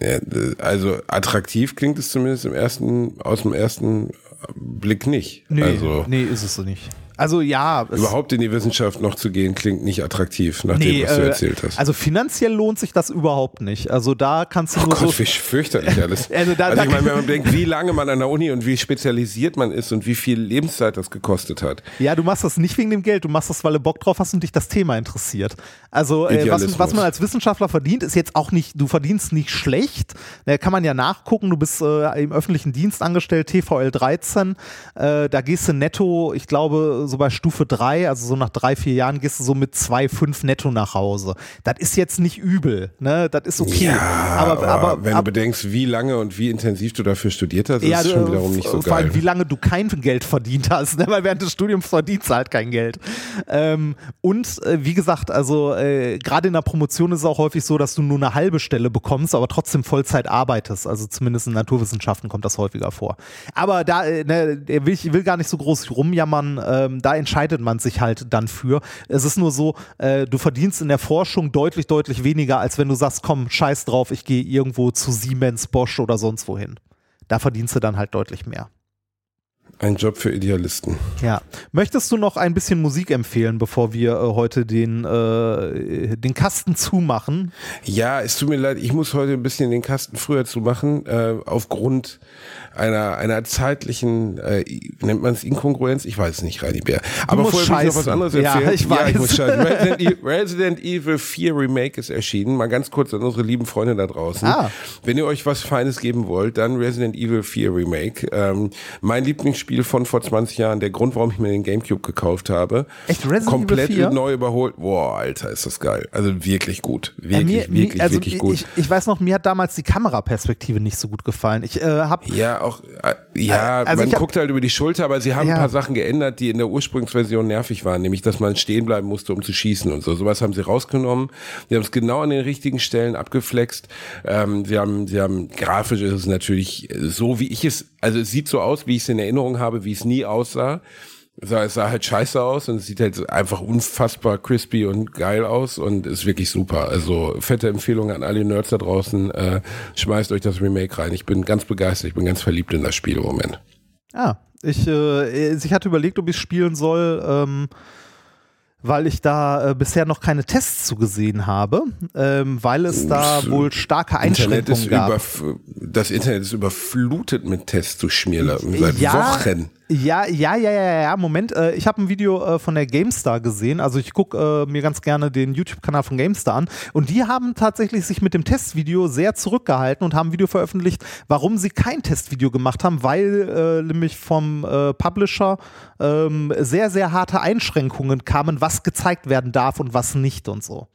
[SPEAKER 1] Ja, also attraktiv klingt es zumindest im ersten, aus dem ersten Blick nicht.
[SPEAKER 2] Nee,
[SPEAKER 1] also
[SPEAKER 2] nee, ist es so nicht. Also ja,
[SPEAKER 1] überhaupt in die Wissenschaft noch zu gehen, klingt nicht attraktiv, nach dem,
[SPEAKER 2] nee,
[SPEAKER 1] was du
[SPEAKER 2] äh,
[SPEAKER 1] erzählt hast.
[SPEAKER 2] also finanziell lohnt sich das überhaupt nicht. Also da kannst du
[SPEAKER 1] Oh
[SPEAKER 2] nur
[SPEAKER 1] Gott,
[SPEAKER 2] so.
[SPEAKER 1] wie fürchterlich alles.
[SPEAKER 2] Also da-
[SPEAKER 1] also ich meine, wenn man denkt, wie lange man an der Uni und wie spezialisiert man ist und wie viel Lebenszeit das gekostet hat.
[SPEAKER 2] Ja, du machst das nicht wegen dem Geld, du machst das, weil du Bock drauf hast und dich das Thema interessiert. Also äh, was, was man als Wissenschaftler verdient, ist jetzt auch nicht, du verdienst nicht schlecht. Da kann man ja nachgucken, du bist äh, im öffentlichen Dienst angestellt, TVL 13. Äh, da gehst du netto, ich glaube, so bei Stufe 3, also so nach drei, vier Jahren, gehst du so mit 2,5 netto nach Hause. Das ist jetzt nicht übel, ne? Das ist okay.
[SPEAKER 1] Ja,
[SPEAKER 2] aber, aber,
[SPEAKER 1] wenn
[SPEAKER 2] aber
[SPEAKER 1] du bedenkst, wie lange und wie intensiv du dafür studiert hast, ist es schon wiederum nicht so
[SPEAKER 2] vor allem,
[SPEAKER 1] geil.
[SPEAKER 2] wie lange du kein Geld verdient hast, ne? weil während des Studiums verdienst du halt kein Geld. Ähm, und äh, wie gesagt, also äh, gerade in der Promotion ist es auch häufig so, dass du nur eine halbe Stelle bekommst, aber trotzdem Vollzeit arbeitest. Also zumindest in Naturwissenschaften kommt das häufiger vor. Aber da äh, ne, will ich will gar nicht so groß rumjammern, ähm, da entscheidet man sich halt dann für. Es ist nur so, äh, du verdienst in der Forschung deutlich, deutlich weniger, als wenn du sagst, komm, scheiß drauf, ich gehe irgendwo zu Siemens, Bosch oder sonst wohin. Da verdienst du dann halt deutlich mehr.
[SPEAKER 1] Ein Job für Idealisten.
[SPEAKER 2] Ja. Möchtest du noch ein bisschen Musik empfehlen, bevor wir äh, heute den, äh, den Kasten zumachen?
[SPEAKER 1] Ja, es tut mir leid, ich muss heute ein bisschen den Kasten früher zumachen, äh, aufgrund einer, einer zeitlichen, äh, nennt man es Inkongruenz? Ich weiß es nicht, Reini Bär. Aber vorher will ich noch was anderes
[SPEAKER 2] Ja,
[SPEAKER 1] erzählen.
[SPEAKER 2] ich weiß.
[SPEAKER 1] ich muss. Resident, E- Resident Evil 4 Remake ist erschienen. Mal ganz kurz an unsere lieben Freunde da draußen.
[SPEAKER 2] Ah.
[SPEAKER 1] Wenn ihr euch was Feines geben wollt, dann Resident Evil 4 Remake. Ähm, mein Lieblingsspiel von vor 20 Jahren, der Grund, warum ich mir den Gamecube gekauft habe.
[SPEAKER 2] Echt, Resident
[SPEAKER 1] Komplett
[SPEAKER 2] Evil 4?
[SPEAKER 1] neu überholt. Boah, Alter, ist das geil. Also wirklich gut.
[SPEAKER 2] Äh,
[SPEAKER 1] Wirklich,
[SPEAKER 2] mir,
[SPEAKER 1] wirklich,
[SPEAKER 2] also
[SPEAKER 1] wirklich gut.
[SPEAKER 2] Ich, ich weiß noch, mir hat damals die Kameraperspektive nicht so gut gefallen. Ich äh, habe
[SPEAKER 1] Ja, auch, äh, ja,
[SPEAKER 2] Also
[SPEAKER 1] man
[SPEAKER 2] hab-
[SPEAKER 1] guckt halt über die Schulter, aber sie haben
[SPEAKER 2] Ja.
[SPEAKER 1] ein paar Sachen geändert, die in der Ursprungsversion nervig waren, nämlich, dass man stehen bleiben musste, um zu schießen und so. Sowas haben sie rausgenommen. Sie haben es genau an den richtigen Stellen abgeflext. Ähm, sie haben, sie haben, grafisch ist es natürlich so, wie ich es, also es sieht so aus, wie ich es in Erinnerung habe, wie es nie aussah. Es sah, es sah halt scheiße aus und es sieht halt einfach unfassbar crispy und geil aus und ist wirklich super. Also fette Empfehlung an alle Nerds da draußen. Äh, schmeißt euch das Remake rein. Ich bin ganz begeistert, ich bin ganz verliebt in das Spiel im Moment.
[SPEAKER 2] Ah, ich, äh, ich hatte überlegt, ob ich spielen soll, ähm, weil ich da äh, bisher noch keine Tests zugesehen habe, ähm, weil es da wohl starke
[SPEAKER 1] Internet
[SPEAKER 2] Einschränkungen
[SPEAKER 1] ist
[SPEAKER 2] gab.
[SPEAKER 1] das Internet ist überflutet mit Tests zu Schmierlappen seit
[SPEAKER 2] Ja,
[SPEAKER 1] Wochen.
[SPEAKER 2] Ja, ja, ja, ja, ja, Moment. Äh, ich habe ein Video äh, von der GameStar gesehen. Also ich gucke äh, mir ganz gerne den YouTube-Kanal von GameStar an. Und die haben tatsächlich sich mit dem Testvideo sehr zurückgehalten und haben ein Video veröffentlicht, warum sie kein Testvideo gemacht haben, weil äh, nämlich vom äh, Publisher ähm, sehr, sehr harte Einschränkungen kamen, was gezeigt werden darf und was nicht und so.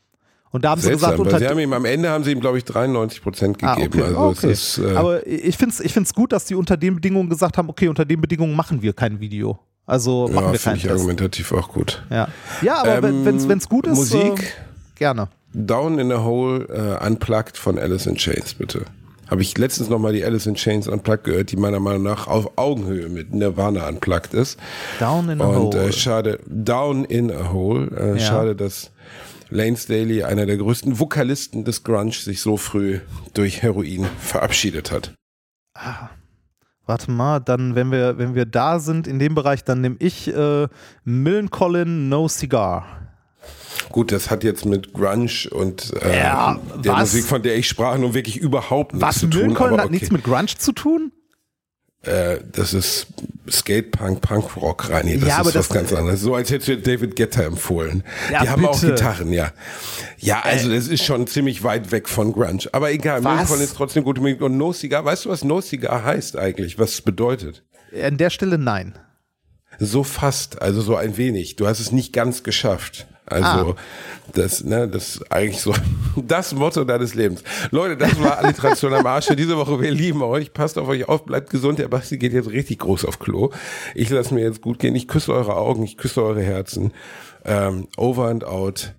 [SPEAKER 2] Und da haben
[SPEAKER 1] Seltsam,
[SPEAKER 2] sie gesagt, unter
[SPEAKER 1] sie haben ihm am Ende haben sie ihm glaube ich 93 Prozent
[SPEAKER 2] Ah,
[SPEAKER 1] gegeben.
[SPEAKER 2] okay.
[SPEAKER 1] Also
[SPEAKER 2] okay.
[SPEAKER 1] ist äh,
[SPEAKER 2] Aber ich finde es ich find's gut, dass die unter den Bedingungen gesagt haben, okay, unter den Bedingungen machen wir kein Video. Also machen
[SPEAKER 1] ja,
[SPEAKER 2] wir
[SPEAKER 1] finde
[SPEAKER 2] keinen
[SPEAKER 1] ich
[SPEAKER 2] Test.
[SPEAKER 1] argumentativ auch gut.
[SPEAKER 2] Ja, ja aber
[SPEAKER 1] Ähm,
[SPEAKER 2] wenn es gut ist,
[SPEAKER 1] Musik?
[SPEAKER 2] Äh, gerne.
[SPEAKER 1] Down in a Hole äh, Unplugged von Alice in Chains, bitte. Habe ich letztens nochmal die Alice in Chains Unplugged gehört, die meiner Meinung nach auf Augenhöhe mit Nirvana Unplugged ist.
[SPEAKER 2] Down in a
[SPEAKER 1] Und
[SPEAKER 2] Hole.
[SPEAKER 1] äh, schade, Down in a Hole. Äh,
[SPEAKER 2] Ja.
[SPEAKER 1] Schade, dass Lane Staley, einer der größten Vokalisten des Grunge, sich so früh durch Heroin verabschiedet hat.
[SPEAKER 2] Warte mal, dann, wenn wir, wenn wir da sind in dem Bereich, dann nehme ich äh, Millencolin No Cigar.
[SPEAKER 1] Gut, das hat jetzt mit Grunge und äh,
[SPEAKER 2] Ja,
[SPEAKER 1] der
[SPEAKER 2] was?
[SPEAKER 1] Musik, von der ich sprach, nun wirklich überhaupt nichts
[SPEAKER 2] Was?
[SPEAKER 1] zu tun.
[SPEAKER 2] Millencolin
[SPEAKER 1] aber
[SPEAKER 2] hat
[SPEAKER 1] okay.
[SPEAKER 2] nichts mit Grunge zu tun?
[SPEAKER 1] Äh, das ist Skatepunk, Punkrock, Reini. Das
[SPEAKER 2] Ja,
[SPEAKER 1] ist was
[SPEAKER 2] das-
[SPEAKER 1] ganz anderes. So als hättest du David Guetta empfohlen.
[SPEAKER 2] Ja,
[SPEAKER 1] Die haben auch
[SPEAKER 2] bitte.
[SPEAKER 1] Gitarren, ja. Ja, also das ist schon ziemlich weit weg von Grunge. Aber egal? Millencolin ist trotzdem gute Musik. Und No Cigar, weißt du, was No Cigar heißt eigentlich? Was es bedeutet?
[SPEAKER 2] An der Stelle nein.
[SPEAKER 1] So fast, also so ein wenig. Du hast es nicht ganz geschafft. Also
[SPEAKER 2] Ah.
[SPEAKER 1] das, ne, das ist eigentlich so das Motto deines Lebens. Leute, das war Alliteration am Arsch für diese Woche. Wir lieben euch. Passt auf euch auf, bleibt gesund. Der Basti geht jetzt richtig groß auf Klo. Ich lasse mir jetzt gut gehen. Ich küsse eure Augen, ich küsse eure Herzen. Ähm, over and out.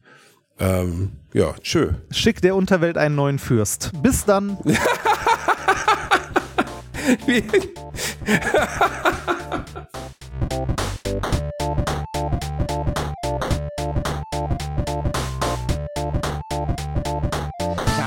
[SPEAKER 1] Ähm, ja, tschö.
[SPEAKER 2] Schick der Unterwelt einen neuen Fürst. Bis dann.